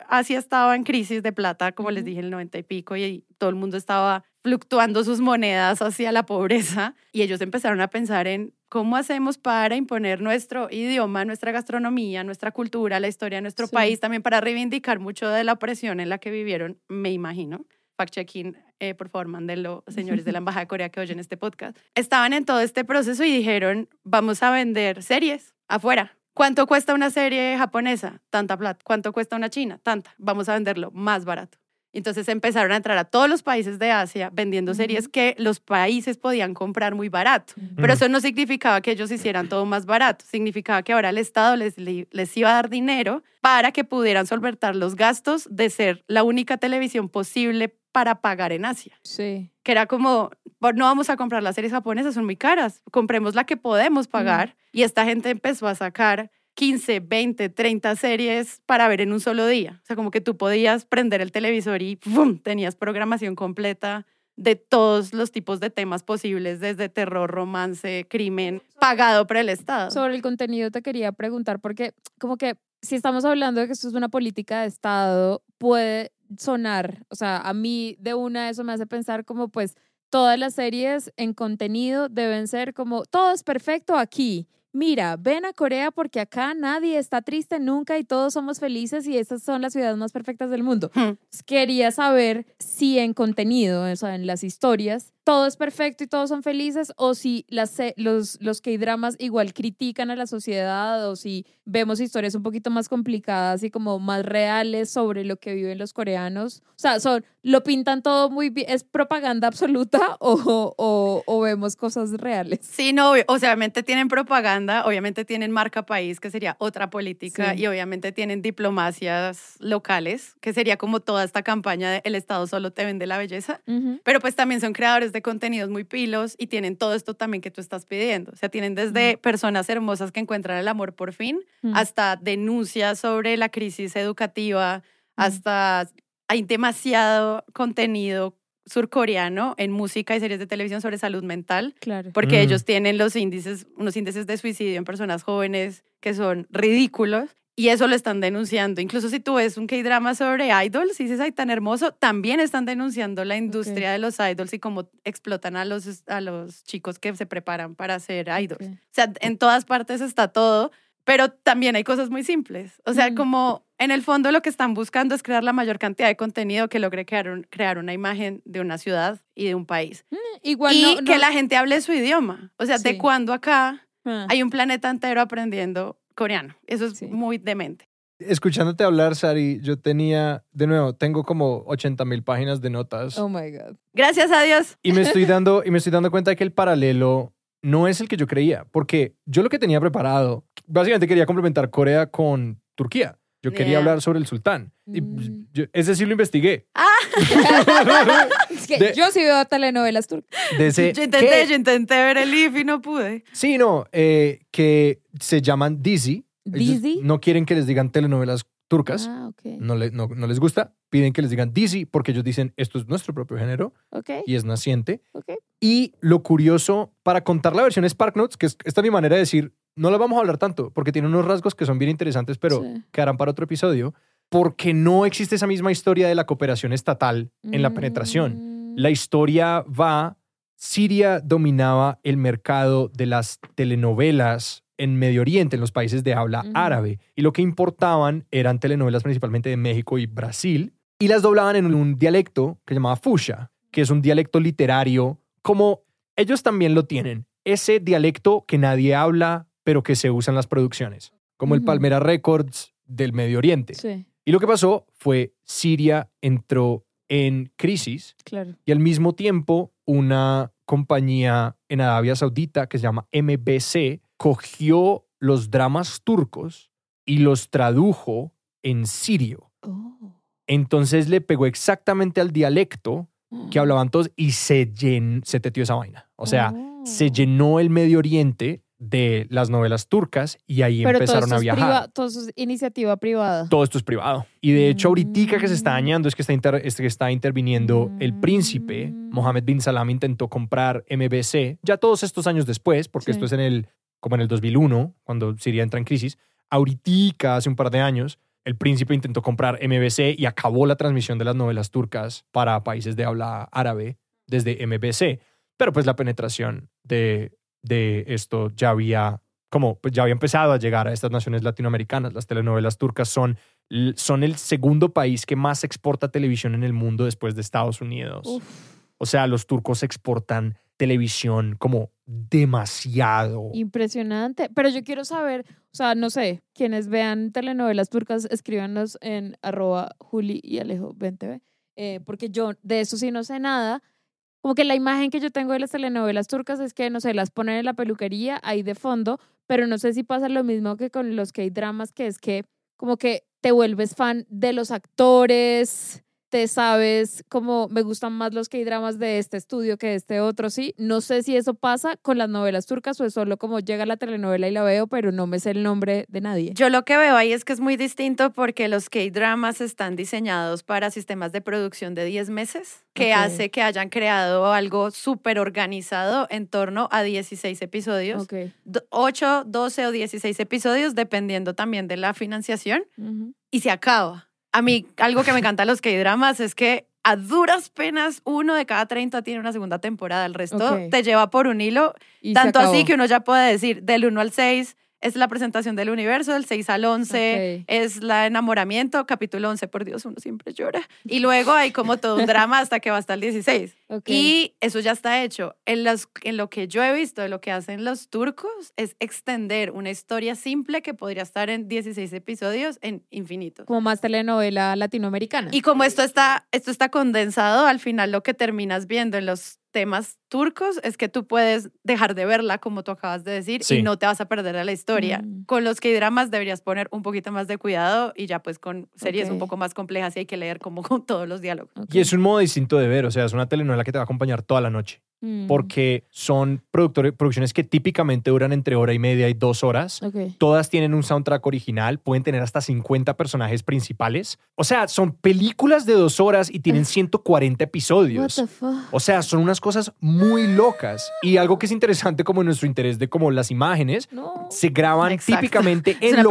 Asia estaba en crisis de plata, como les dije, el 90 y pico, y todo el mundo estaba fluctuando sus monedas hacia la pobreza, y ellos empezaron a pensar en cómo hacemos para imponer nuestro idioma, nuestra gastronomía, nuestra cultura, la historia de nuestro Sí. país, también para reivindicar mucho de la opresión en la que vivieron, me imagino. Fact-checking, eh, por favor, mándenlo, señores de la Embajada de Corea que oyen este podcast. Estaban en todo este proceso y dijeron, vamos a vender series afuera. ¿Cuánto cuesta una serie japonesa? Tanta plata. ¿Cuánto cuesta una china? Tanta. Vamos a venderlo más barato. Entonces empezaron a entrar a todos los países de Asia vendiendo series que los países podían comprar muy barato. Pero eso no significaba que ellos hicieran todo más barato. Significaba que ahora el Estado les, les iba a dar dinero para que pudieran solventar los gastos de ser la única televisión posible para pagar en Asia. Sí. Que era como, "Bueno, no vamos a comprar las series japonesas, son muy caras. Compremos la que podemos pagar. Y esta gente empezó a sacar 15, 20, 30 series para ver en un solo día. O sea, como que tú podías prender el televisor y tenías programación completa de todos los tipos de temas posibles, desde terror, romance, crimen, pagado por el Estado. Sobre el contenido te quería preguntar, porque como que si estamos hablando de que esto es una política de Estado, puede sonar, o sea, a mí de una eso me hace pensar como pues todas las series en contenido deben ser como todo es perfecto aquí mira, ven a Corea porque acá nadie está triste nunca y todos somos felices y estas son las ciudades más perfectas del mundo. Hmm. Quería saber si en contenido, o sea, en las historias, todo es perfecto y todos son felices o si las, los, los K-dramas igual critican a la sociedad o si vemos historias un poquito más complicadas y como más reales sobre lo que viven los coreanos. O sea, son, lo pintan todo muy bien, ¿es propaganda absoluta o, o, o vemos cosas reales? Sí, no, o sea, obviamente tienen propaganda, obviamente tienen marca país, que sería otra política, Sí. y obviamente tienen diplomacias locales, que sería como toda esta campaña de el Estado solo te vende la belleza. Ujú. Pero pues también son creadores de contenidos muy pilos y tienen todo esto también que tú estás pidiendo. O sea, tienen desde personas hermosas que encuentran el amor por fin, Mm. hasta denuncias sobre la crisis educativa, hasta hay demasiado contenido surcoreano en música y series de televisión sobre salud mental, Claro. porque Mm. ellos tienen los índices, unos índices de suicidio en personas jóvenes que son ridículos. Y eso lo están denunciando. Incluso si tú ves un K-drama sobre idols y dices, ay, tan hermoso, también están denunciando la industria de los idols y cómo explotan a los, a los chicos que se preparan para ser idols. O sea, en todas partes está todo, pero también hay cosas muy simples. O sea, Mm. como en el fondo lo que están buscando es crear la mayor cantidad de contenido que logre crear, un- crear una imagen de una ciudad y de un país. Igual y no, que no- la gente hable su idioma. O sea, Sí. de cuando acá Ah. hay un planeta entero aprendiendo coreano. Eso es Sí. muy demente. Escuchándote hablar, Sari, yo tenía, de nuevo, tengo como 80 mil páginas de notas. Oh my God. Gracias a Dios. Y me estoy dando, y me estoy dando cuenta de que el paralelo no es el que yo creía, porque yo lo que tenía preparado, básicamente quería complementar Corea con Turquía. Yo quería Yeah. hablar sobre el sultán. Y Mm. yo- ese sí lo investigué. Es que De- yo sí veo telenovelas turcas. De ese, yo intenté, ¿qué? yo intenté ver el IF y no pude. Sí, no, eh, que se llaman Dizzy. Ellos ¿Dizzy? No quieren que les digan telenovelas turcas. Ah, ok. No, le- no, no les gusta. Piden que les digan Dizzy porque ellos dicen esto es nuestro propio género Ok, y es naciente. ok. Y lo curioso, para contar la versión Spark Notes, que es, esta es mi manera de decir, no la vamos a hablar tanto porque tiene unos rasgos que son bien interesantes, pero Sí. quedarán para otro episodio, porque no existe esa misma historia de la cooperación estatal en la penetración. La historia va, Siria dominaba el mercado de las telenovelas en Medio Oriente, en los países de habla árabe, y lo que importaban eran telenovelas principalmente de México y Brasil, y las doblaban en un dialecto que se llamaba Fusha, que es un dialecto literario, como ellos también lo tienen, ese dialecto que nadie habla, pero que se usa en las producciones, como el. Palmera Records del Medio Oriente. Sí, Y lo que pasó fue Siria entró en crisis claro. y al mismo tiempo una compañía en Arabia Saudita que se llama MBC cogió los dramas turcos y los tradujo en sirio. Oh. Entonces le pegó exactamente al dialecto que hablaban todos y se, llen, se teteó esa vaina. O sea, Oh. se llenó el Medio Oriente de las novelas turcas y ahí Pero empezaron esto a viajar. todo eso es iniciativa privada. Todo esto es privado. Y de hecho, ahorita que se está Mm. dañando es que está, inter- es que está interviniendo el príncipe. Mm. Mohammed bin Salam intentó comprar MBC ya todos estos años después, porque Sí. esto es en el, como en el 2001, cuando Siria entra en crisis. Ahorita, hace un par de años, el príncipe intentó comprar MBC y acabó la transmisión de las novelas turcas para países de habla árabe desde MBC. Pero pues la penetración de, de esto ya había como pues ya había empezado a llegar a estas naciones latinoamericanas. Las telenovelas turcas son, son el segundo país que más exporta televisión en el mundo después de Estados Unidos. Uf. O sea, los turcos exportan televisión como demasiado. Impresionante. Pero yo quiero saber, o sea, no sé, quienes vean telenovelas turcas, escríbanos en arroba Juli y Alejo 20 eh, porque yo de eso sí no sé nada. Como que la imagen que yo tengo de las telenovelas turcas es que, no sé, las ponen en la peluquería ahí de fondo, pero no sé si pasa lo mismo que con los K-dramas, que es que como que te vuelves fan de los actores, te sabes como me gustan más los K-dramas de este estudio que de este otro, sí. No sé si eso pasa con las novelas turcas o es solo como llega la telenovela y la veo, pero no me sé el nombre de nadie. Yo lo que veo ahí es que es muy distinto porque los K-dramas están diseñados para sistemas de producción de 10 meses, que hace que hayan creado algo súper organizado en torno a 16 episodios. Ok. Do- 8, 12 o 16 episodios, dependiendo también de la financiación, y se acaba. A mí, algo que me encanta de los K-dramas es que a duras penas uno de cada 30 tiene una segunda temporada. El resto te lleva por un hilo Y tanto así que uno ya puede decir del 1 al 6 es la presentación del universo, del 6 al 11 Ok. es la enamoramiento, capítulo 11, por Dios, uno siempre llora. Y luego hay como todo un drama hasta que va hasta el 16. Ok. Y eso ya está hecho. En, los, en lo que yo he visto de lo que hacen los turcos es extender una historia simple que podría estar en 16 episodios en infinito. como más telenovela latinoamericana. Y como esto está, esto está condensado, al final lo que terminas viendo en los temas turcos es que tú puedes dejar de verla, como tú acabas de decir, Sí. y no te vas a perder de la historia. Mm. Con los K-dramas deberías poner un poquito más de cuidado y ya pues con series un poco más complejas y hay que leer como con todos los diálogos. Y es un modo distinto de ver, o sea, es una telenovela que te va a acompañar toda la noche, Mm. porque son producciones que típicamente duran entre hora y media y dos horas. Todas tienen un soundtrack original, pueden tener hasta 50 personajes principales. O sea, son películas de dos horas y tienen 140 What episodios. the fuck? O sea, son unas cosas muy locas. Y algo que es interesante como nuestro interés de como las imágenes, No. se graban Exacto. típicamente en pesadilla.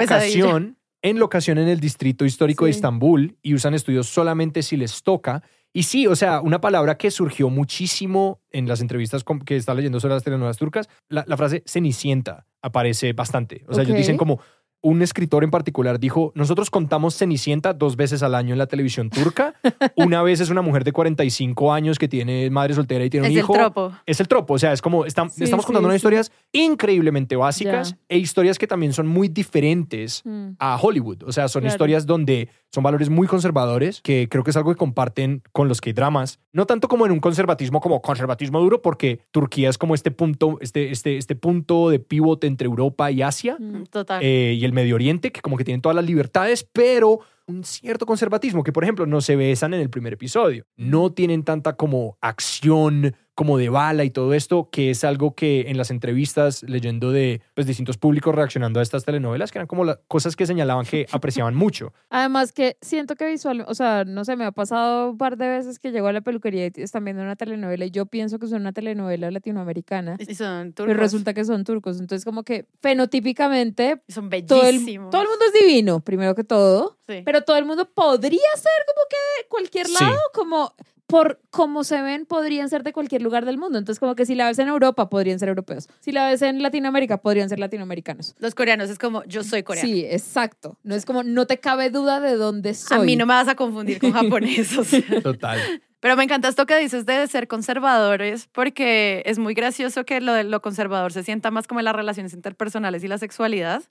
locación, en locación en el distrito histórico de. Estambul y usan estudios solamente si les toca. Y sí, o sea, una palabra que surgió muchísimo en las entrevistas que está leyendo sobre las telenovelas turcas, la, la frase cenicienta aparece bastante. O sea, ellos dicen como un escritor en particular dijo, nosotros contamos Cenicienta dos veces al año en la televisión turca. Una vez es una mujer de 45 años que tiene madre soltera y tiene Es un el hijo tropo. es el tropo, o sea, es como Sí, estamos sí, contando unas historias increíblemente básicas e historias que también son muy diferentes Mm. a Hollywood, o sea, son Claro. historias donde son valores muy conservadores, que creo que es algo que comparten con los K-dramas, no tanto como en un conservatismo como conservatismo duro, porque Turquía es como este punto, este, este, este punto de pivote entre Europa y Asia Mm. Total. eh, y el Medio Oriente, que como que tienen todas las libertades, pero un cierto conservatismo, que por ejemplo no se besan en el primer episodio. No tienen tanta como acción, como de bala y todo esto, que es algo que en las entrevistas, leyendo de pues, distintos públicos reaccionando a estas telenovelas, que eran como las cosas que señalaban que apreciaban mucho. Además que siento que visual, o sea, no sé, me ha pasado un par de veces que llego a la peluquería y están viendo una telenovela y yo pienso que es una telenovela latinoamericana, Y son turcos. pero resulta que son turcos. Entonces como que fenotípicamente Y son todo el, bellísimos. todo el mundo es divino, primero que todo, Sí. pero todo el mundo podría ser como que de cualquier Sí. lado, como por cómo se ven, podrían ser de cualquier lugar del mundo. Entonces, como que si la ves en Europa, podrían ser europeos. Si la ves en Latinoamérica, podrían ser latinoamericanos. Los coreanos es como, yo soy coreano. Sí, exacto. No es como, no te cabe duda de dónde soy. A mí no me vas a confundir con sea. Total. Pero me encanta esto que dices de ser conservadores, porque es muy gracioso que lo de lo conservador se sienta más como en las relaciones interpersonales y la sexualidad,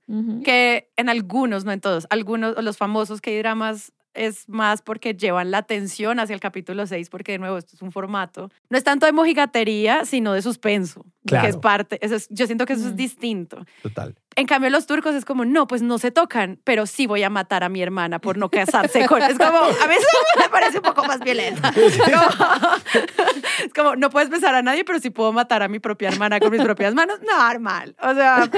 que en algunos, no en todos, algunos, o los famosos que hay dramas es más porque llevan la atención hacia el capítulo 6, porque de nuevo esto es un formato. No es tanto de mojigatería, sino de suspenso, Claro. que es parte, eso es- yo siento que eso es Mm. distinto. Total. En cambio, los turcos es como, no, pues no se tocan, pero sí voy a matar a mi hermana por no casarse con... Es como, a mí eso me parece un poco más violenta. Es como, es como, no puedes besar a nadie, pero sí puedo matar a mi propia hermana con mis propias manos. Normal. O sea,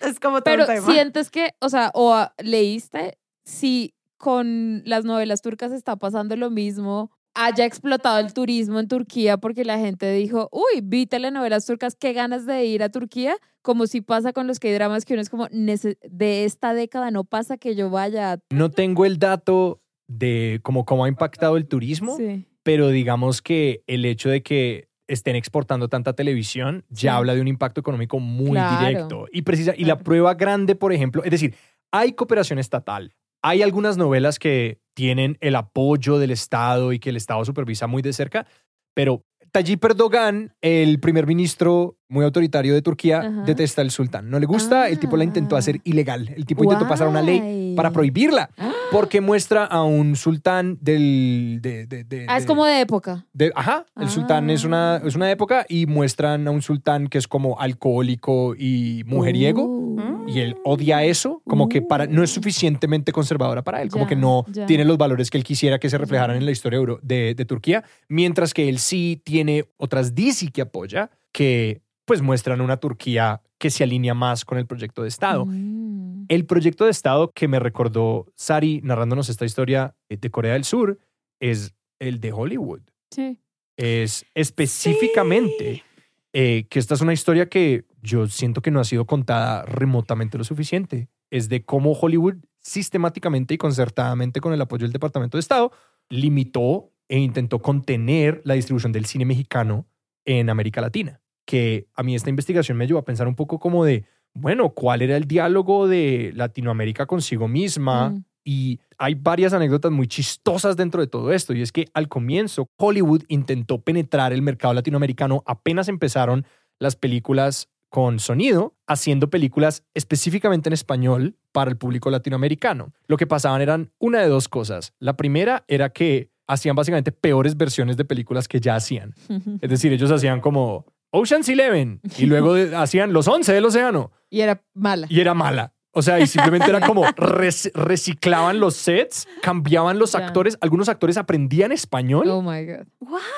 es como todo Pero un tema. sientes que, o sea, o leíste si con las novelas turcas está pasando lo mismo, haya explotado el turismo en Turquía porque la gente dijo, uy, vi telenovelas turcas, qué ganas de ir a Turquía, como si pasa con los que dramas que uno es como, "Nece- de esta década no pasa que yo vaya. No tengo el dato de cómo, cómo ha impactado el turismo, Sí. pero digamos que el hecho de que estén exportando tanta televisión ya Sí. habla de un impacto económico muy Claro. directo. Y, precisa, y la prueba grande, por ejemplo, es decir, hay cooperación estatal. Hay algunas novelas que tienen el apoyo del Estado y que el Estado supervisa muy de cerca, pero Tayyip Erdogan, el primer ministro muy autoritario de Turquía, Ajá. detesta al sultán. No le gusta, el tipo la intentó Ah. hacer ilegal. El tipo intentó pasar una ley para prohibirla, porque muestra a un sultán del... De, de- de- Ah, es como de época. de- ajá, el sultán es una, Ah. es una época y muestran a un sultán que es como alcohólico y mujeriego. Uh. Y él odia eso, como que para, no es suficientemente conservadora para él, como Ya, que no ya. tiene los valores que él quisiera que se reflejaran en la historia de, de Turquía, mientras que él sí tiene otras DC que apoya, que pues muestran una Turquía que se alinea más con el proyecto de Estado. Mm. El proyecto de Estado que me recordó Sari narrándonos esta historia eh, de Corea del Sur es el de Hollywood Sí. es específicamente eh, que esta es una historia que yo siento que no ha sido contada remotamente lo suficiente. Es de cómo Hollywood sistemáticamente y concertadamente con el apoyo del Departamento de Estado limitó e intentó contener la distribución del cine mexicano en América Latina. Que a mí esta investigación me llevó a pensar un poco como de, bueno, ¿cuál era el diálogo de Latinoamérica consigo misma? Mm. Y hay varias anécdotas muy chistosas dentro de todo esto. Y es que al comienzo Hollywood intentó penetrar el mercado latinoamericano apenas empezaron las películas con sonido, haciendo películas específicamente en español para el público latinoamericano. Lo que pasaban eran una de dos cosas. La primera era que hacían básicamente peores versiones de películas que ya hacían. Es decir, ellos hacían como Ocean's Eleven y luego de- hacían Los Once del Océano Y era mala. y era mala. O sea, y simplemente era como rec- reciclaban los sets, cambiaban los actores, algunos actores aprendían español Oh my God.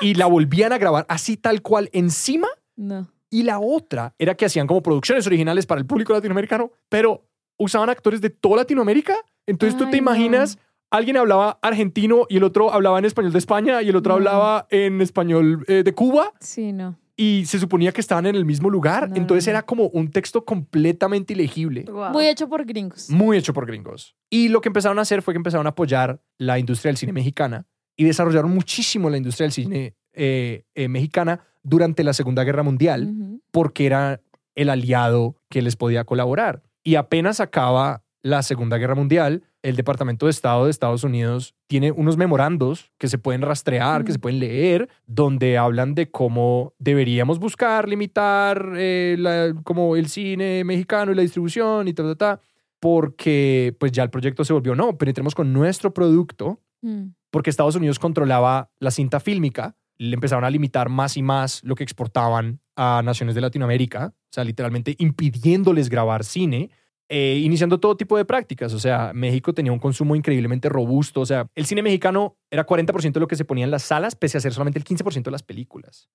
y la volvían a grabar así tal cual encima. No. Y la otra era que hacían como producciones originales para el público latinoamericano, pero usaban actores de toda Latinoamérica. Entonces tú te no. imaginas, alguien hablaba argentino y el otro hablaba en español de España y el otro No. hablaba en español eh, de Cuba Sí, no. Y se suponía que estaban en el mismo lugar. No, Entonces era como un texto completamente ilegible. Muy hecho por gringos. Muy hecho por gringos. Y lo que empezaron a hacer fue que empezaron a apoyar la industria del cine mexicana y desarrollaron muchísimo la industria del cine eh, eh, mexicana durante la Segunda Guerra Mundial porque era el aliado que les podía colaborar. Y apenas acaba la Segunda Guerra Mundial, el Departamento de Estado de Estados Unidos tiene unos memorandos que se pueden rastrear, que se pueden leer, donde hablan de cómo deberíamos buscar limitar eh, la- como el cine mexicano y la distribución y ta, ta, ta, porque pues ya el proyecto se volvió, no, penetremos con nuestro producto Mm. porque Estados Unidos controlaba la cinta fílmica, le empezaron a limitar más y más lo que exportaban a naciones de Latinoamérica, o sea, literalmente impidiéndoles grabar cine, eh, iniciando todo tipo de prácticas. O sea, México tenía un consumo increíblemente robusto. O sea, el cine mexicano era 40% de lo que se ponía en las salas, pese a ser solamente el 15% de las películas.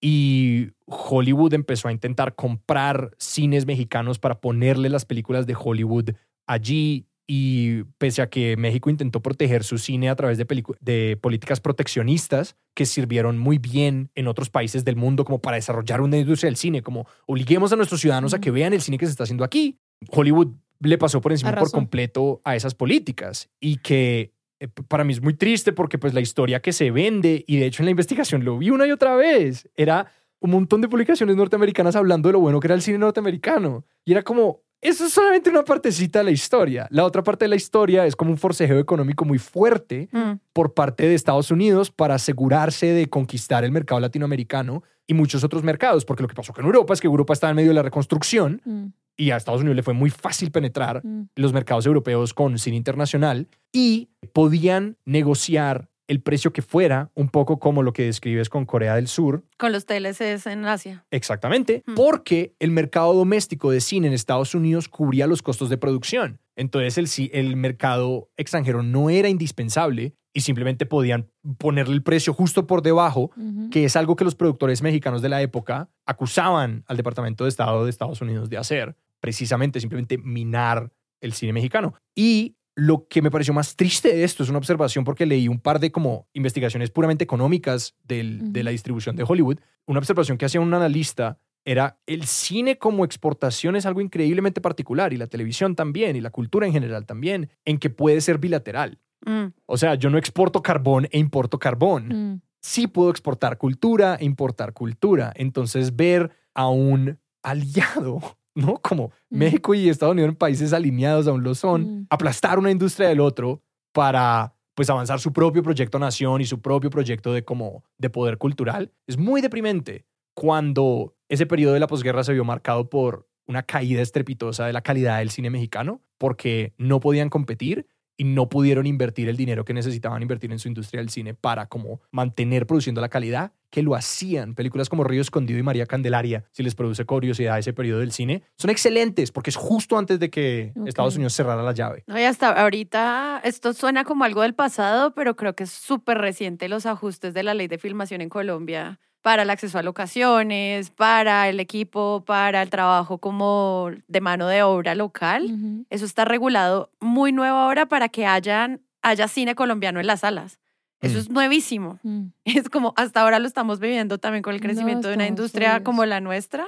Y Hollywood empezó a intentar comprar cines mexicanos para ponerle las películas de Hollywood allí. Y pese a que México intentó proteger su cine a través de, de políticas proteccionistas que sirvieron muy bien en otros países del mundo como para desarrollar una industria del cine, como obliguemos a nuestros ciudadanos a que vean el cine que se está haciendo aquí, Hollywood le pasó por encima por completo a esas políticas y que eh, para mí es muy triste porque pues la historia que se vende y de hecho en la investigación lo vi una y otra vez era un montón de publicaciones norteamericanas hablando de lo bueno que era el cine norteamericano. Y era como eso es solamente una partecita de la historia. La otra parte de la historia es como un forcejeo económico muy fuerte Mm. por parte de Estados Unidos para asegurarse de conquistar el mercado latinoamericano y muchos otros mercados porque lo que pasó con Europa es que Europa estaba en medio de la reconstrucción Mm. y a Estados Unidos le fue muy fácil penetrar Mm. los mercados europeos con cine internacional y podían negociar el precio que fuera, un poco como lo que describes con Corea del Sur, Con los TLCs en Asia. exactamente, Hmm. porque el mercado doméstico de cine en Estados Unidos cubría los costos de producción. Entonces el, el mercado extranjero no era indispensable y simplemente podían ponerle el precio justo por debajo que es algo que los productores mexicanos de la época acusaban al Departamento de Estado de Estados Unidos de hacer, precisamente simplemente minar el cine mexicano. Y lo que me pareció más triste de esto es una observación porque leí un par de como investigaciones puramente económicas del- de la distribución de Hollywood. Una observación que hacía un analista era el cine como exportación es algo increíblemente particular y la televisión también y la cultura en general también, en que puede ser bilateral. Mm. O sea, yo no exporto carbón e importo carbón Mm. sí puedo exportar cultura e importar cultura. Entonces, ver a un aliado, ¿no? Como Mm. México y Estados Unidos en países alineados aún lo son, Mm. aplastar una industria del otro para pues avanzar su propio proyecto nación y su propio proyecto de como de poder cultural es muy deprimente cuando ese periodo de la posguerra se vio marcado por una caída estrepitosa de la calidad del cine mexicano porque no podían competir y no pudieron invertir el dinero que necesitaban invertir en su industria del cine para como mantener produciendo la calidad que lo hacían. Películas como Río Escondido y María Candelaria, si les produce curiosidad ese periodo del cine, son excelentes porque es justo antes de que. Estados Unidos cerrara la llave. No, y hasta ahorita esto suena como algo del pasado, pero creo que es súper reciente los ajustes de la ley de filmación en Colombia para el acceso a locaciones, para el equipo, para el trabajo como de mano de obra local. Eso está regulado muy nuevo ahora para que hayan, haya cine colombiano en las salas. Eso Mm. es nuevísimo. Mm. Es como hasta ahora lo estamos viviendo también con el No, crecimiento de una industria como la nuestra,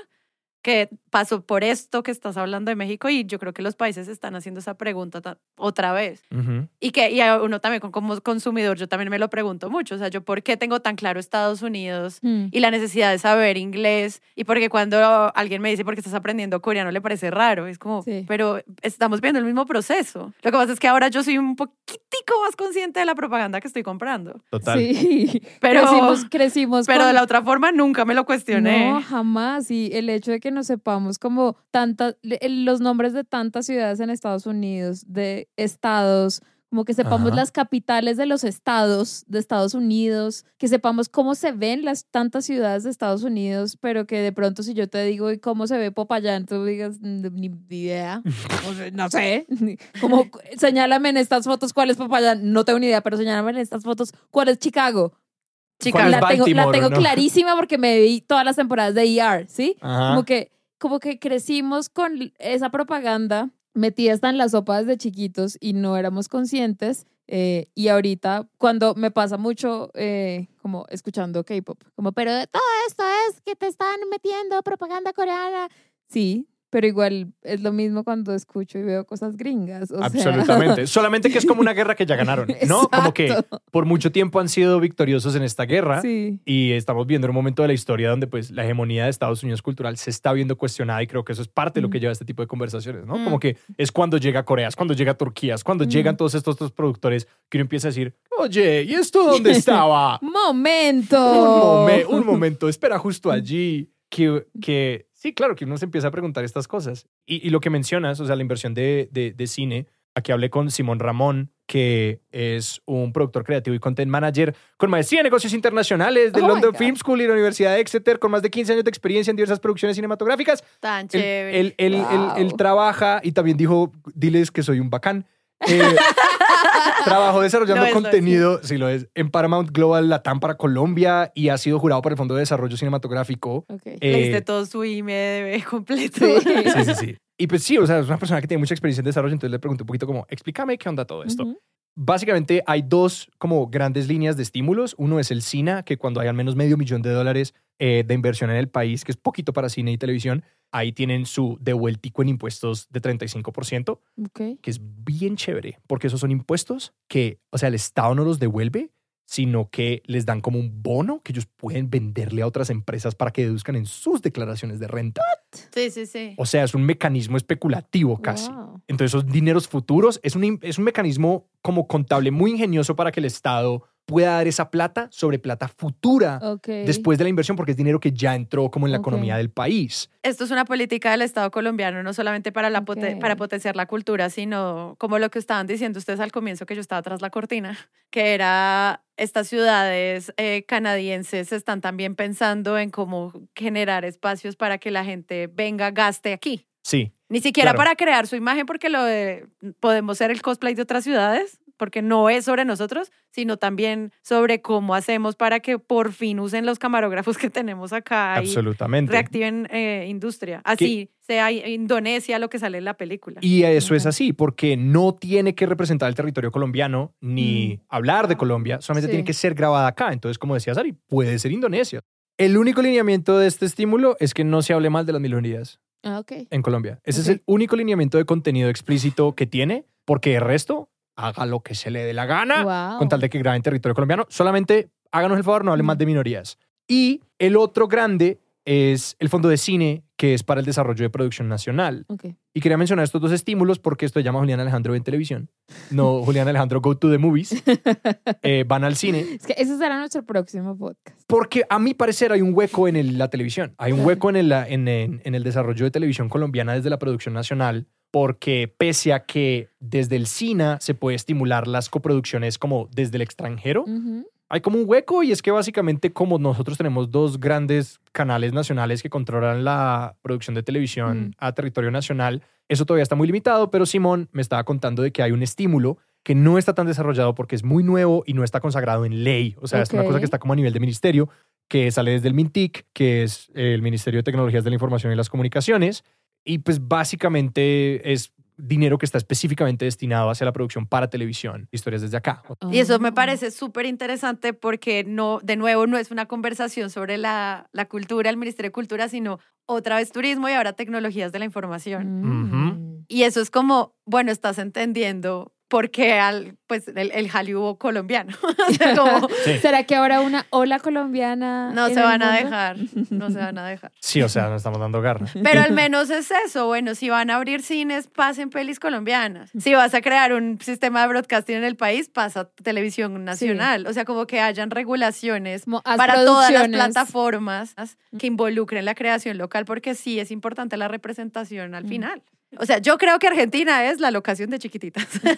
que pasó por esto que estás hablando de México y yo creo que los países están haciendo esa pregunta ta- otra vez. Ujú. Y que y uno también con- como consumidor, yo también me lo pregunto mucho, o sea, yo por qué tengo tan claro Estados Unidos Mm. y la necesidad de saber inglés y porque cuando alguien me dice porque estás aprendiendo coreano le parece raro, es como, Sí. pero estamos viendo el mismo proceso. Lo que pasa es que ahora yo soy un poquitico más consciente de la propaganda que estoy comprando, Total. Sí, pero crecimos, crecimos pero con- de la otra forma nunca me lo cuestioné. No, jamás. Y el hecho de que nos sepamos como tantas, los nombres de tantas ciudades en Estados Unidos, de estados, como que sepamos Ajá. las capitales de los estados de Estados Unidos, que sepamos cómo se ven las tantas ciudades de Estados Unidos, pero que de pronto si yo te digo y cómo se ve Popayán, tú digas, "Mm, ni idea, O no sé, como señálame en estas fotos cuál es Popayán, no tengo ni idea, pero señálame en estas fotos cuál es Chicago. Chica, ¿Cuál es La tengo, la tengo no? clarísima porque me vi todas las temporadas de ER, ¿sí? Ajá. Como que, como que crecimos con esa propaganda metida hasta en la sopa desde chiquitos y no éramos conscientes. eh, y ahorita, cuando me pasa mucho, eh, como escuchando K-pop, como, pero de todo esto es que te están metiendo propaganda coreana. Sí, pero igual es lo mismo cuando escucho y veo cosas gringas. o sea. Absolutamente. Solamente que es como una guerra que ya ganaron, ¿no? Como que por mucho tiempo han sido victoriosos en esta guerra. Sí. Y estamos viendo un momento de la historia donde pues la hegemonía de Estados Unidos cultural se está viendo cuestionada y creo que eso es parte de lo que Mm. lleva a este tipo de conversaciones, ¿no? Mm. Como que es cuando llega Corea, es cuando llega Turquía, es cuando Mm. llegan todos estos, estos productores que uno empieza a decir, oye, ¿y esto dónde estaba? ¡Momento! un, momen- un momento, espera justo allí. Que, que sí, claro, que uno se empieza a preguntar estas cosas. Y, y lo que mencionas, o sea, la inversión de, de, de cine, aquí hablé con Simón Ramón, que es un productor creativo y content manager con maestría en negocios internacionales de Oh London. Film School y la Universidad de Exeter, con más de 15 años de experiencia en diversas producciones cinematográficas. Tan chévere. él, él- él- Wow. él trabaja y también dijo, diles que soy un bacán. Eh, Trabajo desarrollando contenido, sí lo es, en Paramount Global Latam para Colombia y ha sido jurado para el Fondo de Desarrollo Cinematográfico. Ok. Eh, Leíste todo su IMDb completo. Sí. Sí, sí. Y pues sí, o sea, es una persona que tiene mucha experiencia en desarrollo, entonces le pregunté un poquito como, explícame qué onda todo esto. Básicamente hay dos como grandes líneas de estímulos. Uno es el SINA, que cuando hay al menos medio millón de dólares eh, de inversión en el país, que es poquito para cine y televisión, ahí tienen su devueltico en impuestos de 35%, Ok. que es bien chévere, porque esos son impuestos que, o sea, el Estado no los devuelve, sino que les dan como un bono que ellos pueden venderle a otras empresas para que deduzcan en sus declaraciones de renta. Sí, sí, sí. O sea, es un mecanismo especulativo casi. Wow. Entonces, esos dineros futuros es un, es un mecanismo como contable muy ingenioso para que el Estado pueda dar esa plata sobre plata futura Ok. después de la inversión, porque es dinero que ya entró como en la Ok. economía del país. Esto es una política del Estado colombiano, no solamente para, la pote- Ok. para potenciar la cultura, sino como lo que estaban diciendo ustedes al comienzo, que yo estaba tras la cortina, que era estas ciudades eh, canadienses están también pensando en cómo generar espacios para que la gente venga, gaste aquí. Sí, Ni siquiera Claro. para crear su imagen, porque lo de, podemos ser el cosplay de otras ciudades, porque no es sobre nosotros, sino también sobre cómo hacemos para que por fin usen los camarógrafos que tenemos acá y absolutamente. reactiven eh, industria. Así sea Indonesia lo que sale en la película. Y eso es así, porque no tiene que representar el territorio colombiano ni Mm. hablar de Colombia, solamente Sí. tiene que ser grabada acá. Entonces, como decía Sari, puede ser Indonesia. El único lineamiento de este estímulo es que no se hable mal de las minorías Ah, ok. en Colombia. Ese Ok. es el único lineamiento de contenido explícito que tiene, porque el resto, haga lo que se le dé la gana, Wow. con tal de que grabe en territorio colombiano. Solamente háganos el favor, no hablen más de minorías. Y el otro grande es el Fondo de Cine, que es para el desarrollo de producción nacional. Y quería mencionar estos dos estímulos porque esto se llama Julián Alejandro en televisión. No Julián Alejandro Go to the Movies. Eh, van al cine. Es que ese será nuestro próximo podcast. Porque a mi parecer hay un hueco en el- la televisión. Hay un hueco en el, en, en- en el desarrollo de televisión colombiana desde la producción nacional. Porque pese a que desde el cine se puede estimular las coproducciones como desde el extranjero, hay como un hueco y es que básicamente como nosotros tenemos dos grandes canales nacionales que controlan la producción de televisión a territorio nacional, eso todavía está muy limitado, pero Simón me estaba contando de que hay un estímulo que no está tan desarrollado porque es muy nuevo y no está consagrado en ley, o sea, es una cosa que está como a nivel de ministerio, que sale desde el MINTIC, que es el Ministerio de Tecnologías de la Información y las Comunicaciones, y pues básicamente es dinero que está específicamente destinado hacia la producción para televisión, historias desde acá. Y eso me Ah. parece súper interesante porque no, de nuevo, no es una conversación sobre la, la cultura, el Ministerio de Cultura, sino otra vez turismo y ahora tecnologías de la información. Mm. Y eso es como, bueno, estás entendiendo por qué al, pues, el, el Hollywood colombiano. O sea, como, Sí. ¿Será que ahora una ola colombiana? no se van a dejar, no se van a dejar. Sí, o sea, nos estamos dando garra. Pero al menos es eso, bueno, si van a abrir cines, pasen pelis colombianas. Si vas a crear un sistema de broadcasting en el país, pasa televisión nacional. O sea, como que hayan regulaciones para todas las plataformas que involucren la creación local, porque sí es importante la representación al Mm. final. O sea, yo creo que Argentina es la locación de chiquititas.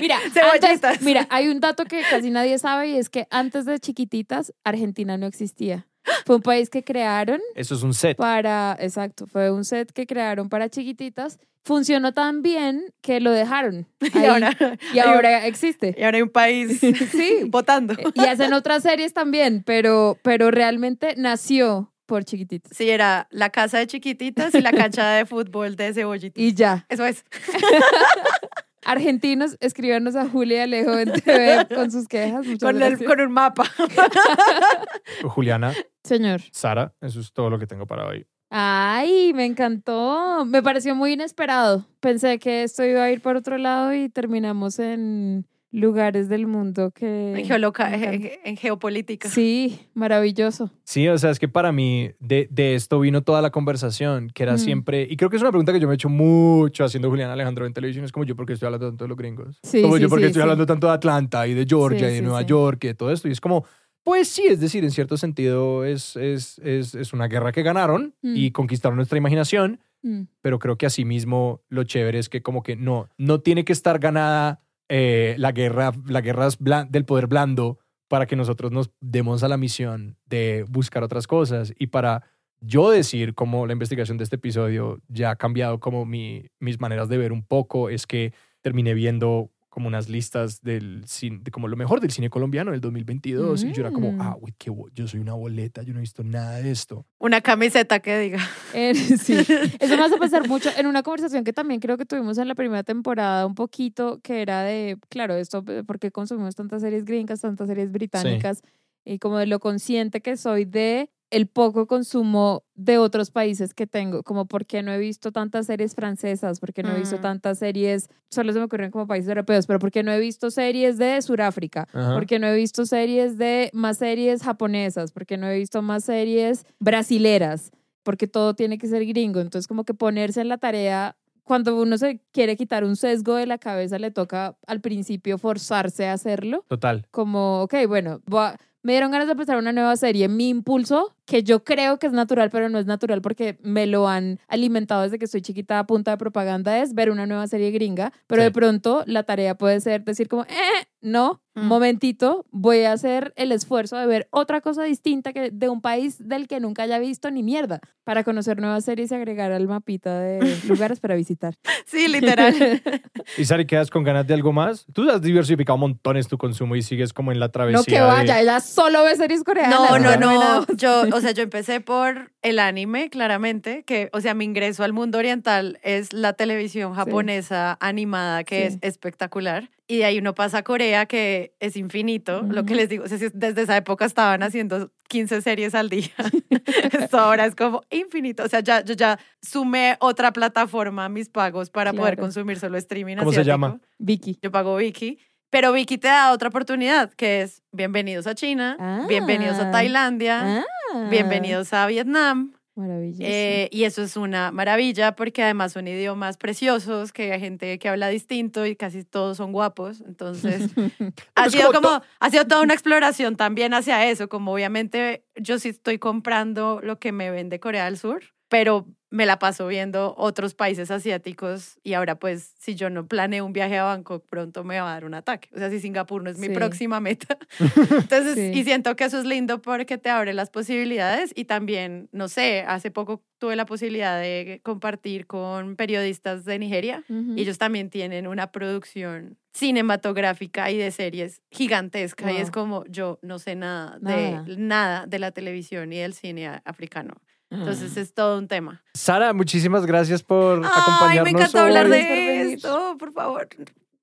Mira, antes- mira, hay un dato que casi nadie sabe y es que antes de chiquititas, Argentina no existía. Fue un país que crearon Eso es un set. para, exacto, fue un set que crearon para chiquititas. Funcionó tan bien que lo dejaron. y, ahí, ahora, y ahora existe. y ahora hay un país Sí. votando. Y hacen otras series también, pero, pero realmente nació por chiquititas. Sí, era la casa de chiquititas y la cancha de fútbol de cebollitas. Y ya. Eso es. Argentinos, escríbanos a Julia Alejo en TV con sus quejas. Muchas Con, el- gracias. con un mapa. Juliana, Señor. Sara, eso es todo lo que tengo para hoy. Ay, me encantó. Me pareció muy inesperado. Pensé que esto iba a ir por otro lado y terminamos en lugares del mundo que... En, geoloca- en, en geopolítica. Sí, maravilloso. Sí, o sea, es que para mí de, de esto vino toda la conversación, que era Mm. siempre, y creo que es una pregunta que yo me he hecho mucho haciendo Julián Alejandro en televisión, es como yo porque estoy hablando tanto de los gringos. Sí, como sí, yo porque sí, estoy sí. hablando tanto de Atlanta y de Georgia Sí, y de sí, Nueva sí. York y de todo esto. Y es como, pues sí, es decir, en cierto sentido es, es, es, es una guerra que ganaron Mm. y conquistaron nuestra imaginación, Mm. pero creo que asimismo lo chévere es que como que no, no tiene que estar ganada eh, la guerra, la guerra es blan- del poder blando para que nosotros nos demos a la misión de buscar otras cosas. Y para yo decir cómo la investigación de este episodio ya ha cambiado como mi, mis maneras de ver un poco es que terminé viendo como unas listas del cine, de como lo mejor del cine colombiano del 2022 y yo era como, Mm. ah, güey, qué yo soy una boleta, yo no he visto nada de esto. Una camiseta que diga. Eh, sí. Eso me hace pensar mucho en una conversación que también creo que tuvimos en la primera temporada un poquito, que era de, claro, esto, eh, ¿por qué consumimos tantas series gringas, tantas series británicas? Y como de lo consciente que soy de el poco consumo de otros países que tengo, como por qué no he visto tantas series francesas, por qué no he visto tantas series, solo se me ocurren como países europeos, pero por qué no he visto series de Sudáfrica, porque no he visto series de más series japonesas, porque no he visto más series brasileras, porque todo tiene que ser gringo. Entonces, como que ponerse en la tarea, cuando uno se quiere quitar un sesgo de la cabeza, le toca al principio forzarse a hacerlo. Total. Como, ok, bueno, voy a- me dieron ganas de empezar una nueva serie. Mi impulso, que yo creo que es natural, pero no es natural porque me lo han alimentado desde que estoy chiquita a punta de propaganda, es ver una nueva serie gringa. Pero Sí. de pronto la tarea puede ser decir como, eh, no, un Mm. momentito, voy a hacer el esfuerzo de ver otra cosa distinta que de un país del que nunca haya visto ni mierda, para conocer nuevas series y agregar al mapita de lugares para visitar. Sí, literal. ¿Y Sari, quedas con ganas de algo más? Tú has diversificado montones tu consumo y sigues como en la travesía. No que de- vaya, ella solo ve series coreanas. No, no, no. Yo, o sea, yo empecé por el anime, claramente, que, o sea, mi ingreso al mundo oriental es la televisión japonesa animada, que Sí. es espectacular. Y de ahí uno pasa a Corea, que es infinito. Lo que les digo, o sea, si desde esa época estaban haciendo 15 series al día. Esto ahora es como infinito. O sea, ya, yo ya sumé otra plataforma a mis pagos para poder consumir solo streaming ¿Cómo se llama? Vicky. Yo pago Viki. Pero Vicky te da otra oportunidad, que es bienvenidos a China, Ah. bienvenidos a Tailandia, Ah, bienvenidos a Vietnam. Maravilloso. Eh, y eso es una maravilla porque además son idiomas preciosos, que hay gente que habla distinto y casi todos son guapos. Entonces, ha sido como como, ha sido toda una exploración también hacia eso, como obviamente yo sí estoy comprando lo que me vende Corea del Sur, pero me la paso viendo otros países asiáticos y ahora pues si yo no planeo un viaje a Bangkok pronto me va a dar un ataque. O sea, si Singapur no es mi Sí. próxima meta. Entonces, Sí. y siento que eso es lindo porque te abre las posibilidades y también, no sé, hace poco tuve la posibilidad de compartir con periodistas de Nigeria Ujú. y ellos también tienen una producción cinematográfica y de series gigantesca y es Wow. como yo no sé nada, Nada. de nada de la televisión y del cine africano. Entonces es todo un tema. Sara, muchísimas gracias por Ay, acompañarnos me encanta hablar hoy. De esto, por favor.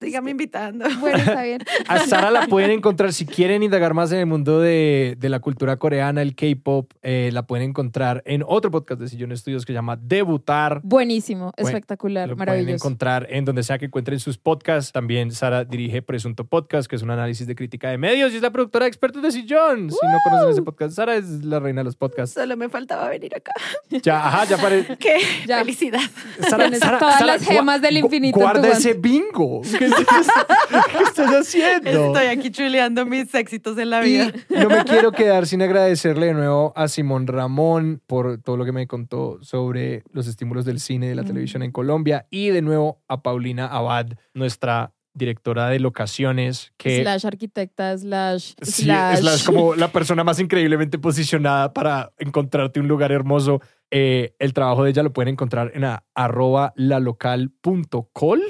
Sígame invitando. Bueno, está bien. A Sara la pueden encontrar, si quieren indagar más en el mundo de, de la cultura coreana, el K-pop, eh, la pueden encontrar en otro podcast de Sillón Estudios que se llama Debutar. Buenísimo, Bueno, espectacular, Lo pueden maravilloso. encontrar en donde sea que encuentren sus podcasts. También Sara dirige Presunto Podcast, que es un análisis de crítica de medios y es la productora de expertos de Sillón. Si no conocen ese podcast, Sara es la reina de los podcasts. Solo me faltaba venir acá. Ya, ajá, ya parece. Qué Ya. felicidad. Tienes todas las gemas del infinito en tu Guarda ese bingo. ¿Qué estás, qué estás haciendo? Estoy aquí chuleando mis éxitos en la vida. Y no me quiero quedar sin agradecerle de nuevo a Simón Ramón por todo lo que me contó sobre los estímulos del cine y de la Mm. televisión en Colombia. Y de nuevo a Paulina Abad, nuestra directora de locaciones, que Slash arquitecta, slash, sí, slash. es la- como la persona más increíblemente posicionada para encontrarte un lugar hermoso. Eh, el trabajo de ella lo pueden encontrar en arroba lalocal.col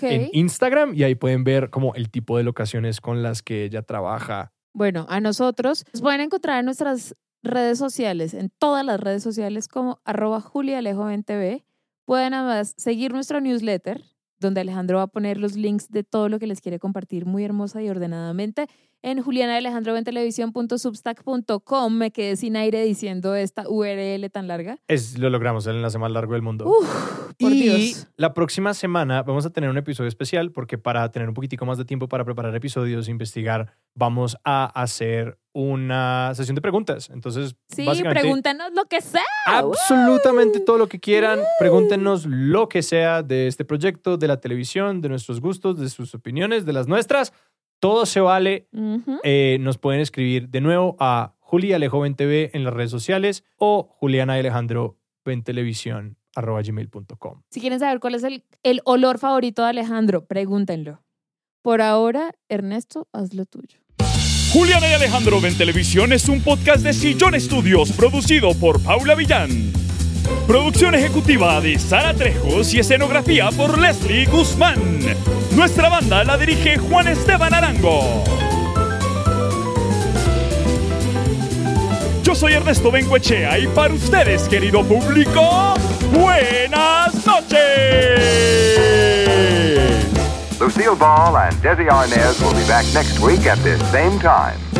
En Instagram y ahí pueden ver como el tipo de locaciones con las que ella trabaja. Bueno, a nosotros nos pueden encontrar en nuestras redes sociales, en todas las redes sociales como arroba julialejo20b. Pueden además seguir nuestro newsletter, donde Alejandro va a poner los links de todo lo que les quiere compartir muy hermosa y ordenadamente en julianaalejandroventelevisión.substack.com. Me quedé sin aire diciendo esta URL tan larga. Es, lo logramos, el enlace más largo del mundo. Uf, por y Dios. la próxima semana vamos a tener un episodio especial porque para tener un poquitico más de tiempo para preparar episodios, investigar, vamos a hacer una sesión de preguntas. Entonces, Sí, básicamente, pregúntanos lo que sea. absolutamente todo lo que quieran. Pregúntenos lo que sea de este proyecto, de la televisión, de nuestros gustos, de sus opiniones, de las nuestras. Todo se vale. Eh, nos pueden escribir de nuevo a Juli Alejo 20V en las redes sociales o Juliana y Alejandro Ventelevisión arroba gmail.com. Si quieren saber cuál es el, el olor favorito de Alejandro, pregúntenlo. Por ahora, Ernesto, haz lo tuyo. Juliana y Alejandro ven televisión es un podcast de Sillón Estudios producido por Paula Villán. Producción ejecutiva de Sara Trejos y escenografía por Leslie Guzmán. Nuestra banda la dirige Juan Esteban Arango. Yo soy Ernesto Benguechea y para ustedes, querido público, buenas noches. Lucille Ball and Desi Arnaz will be back next week at this same time.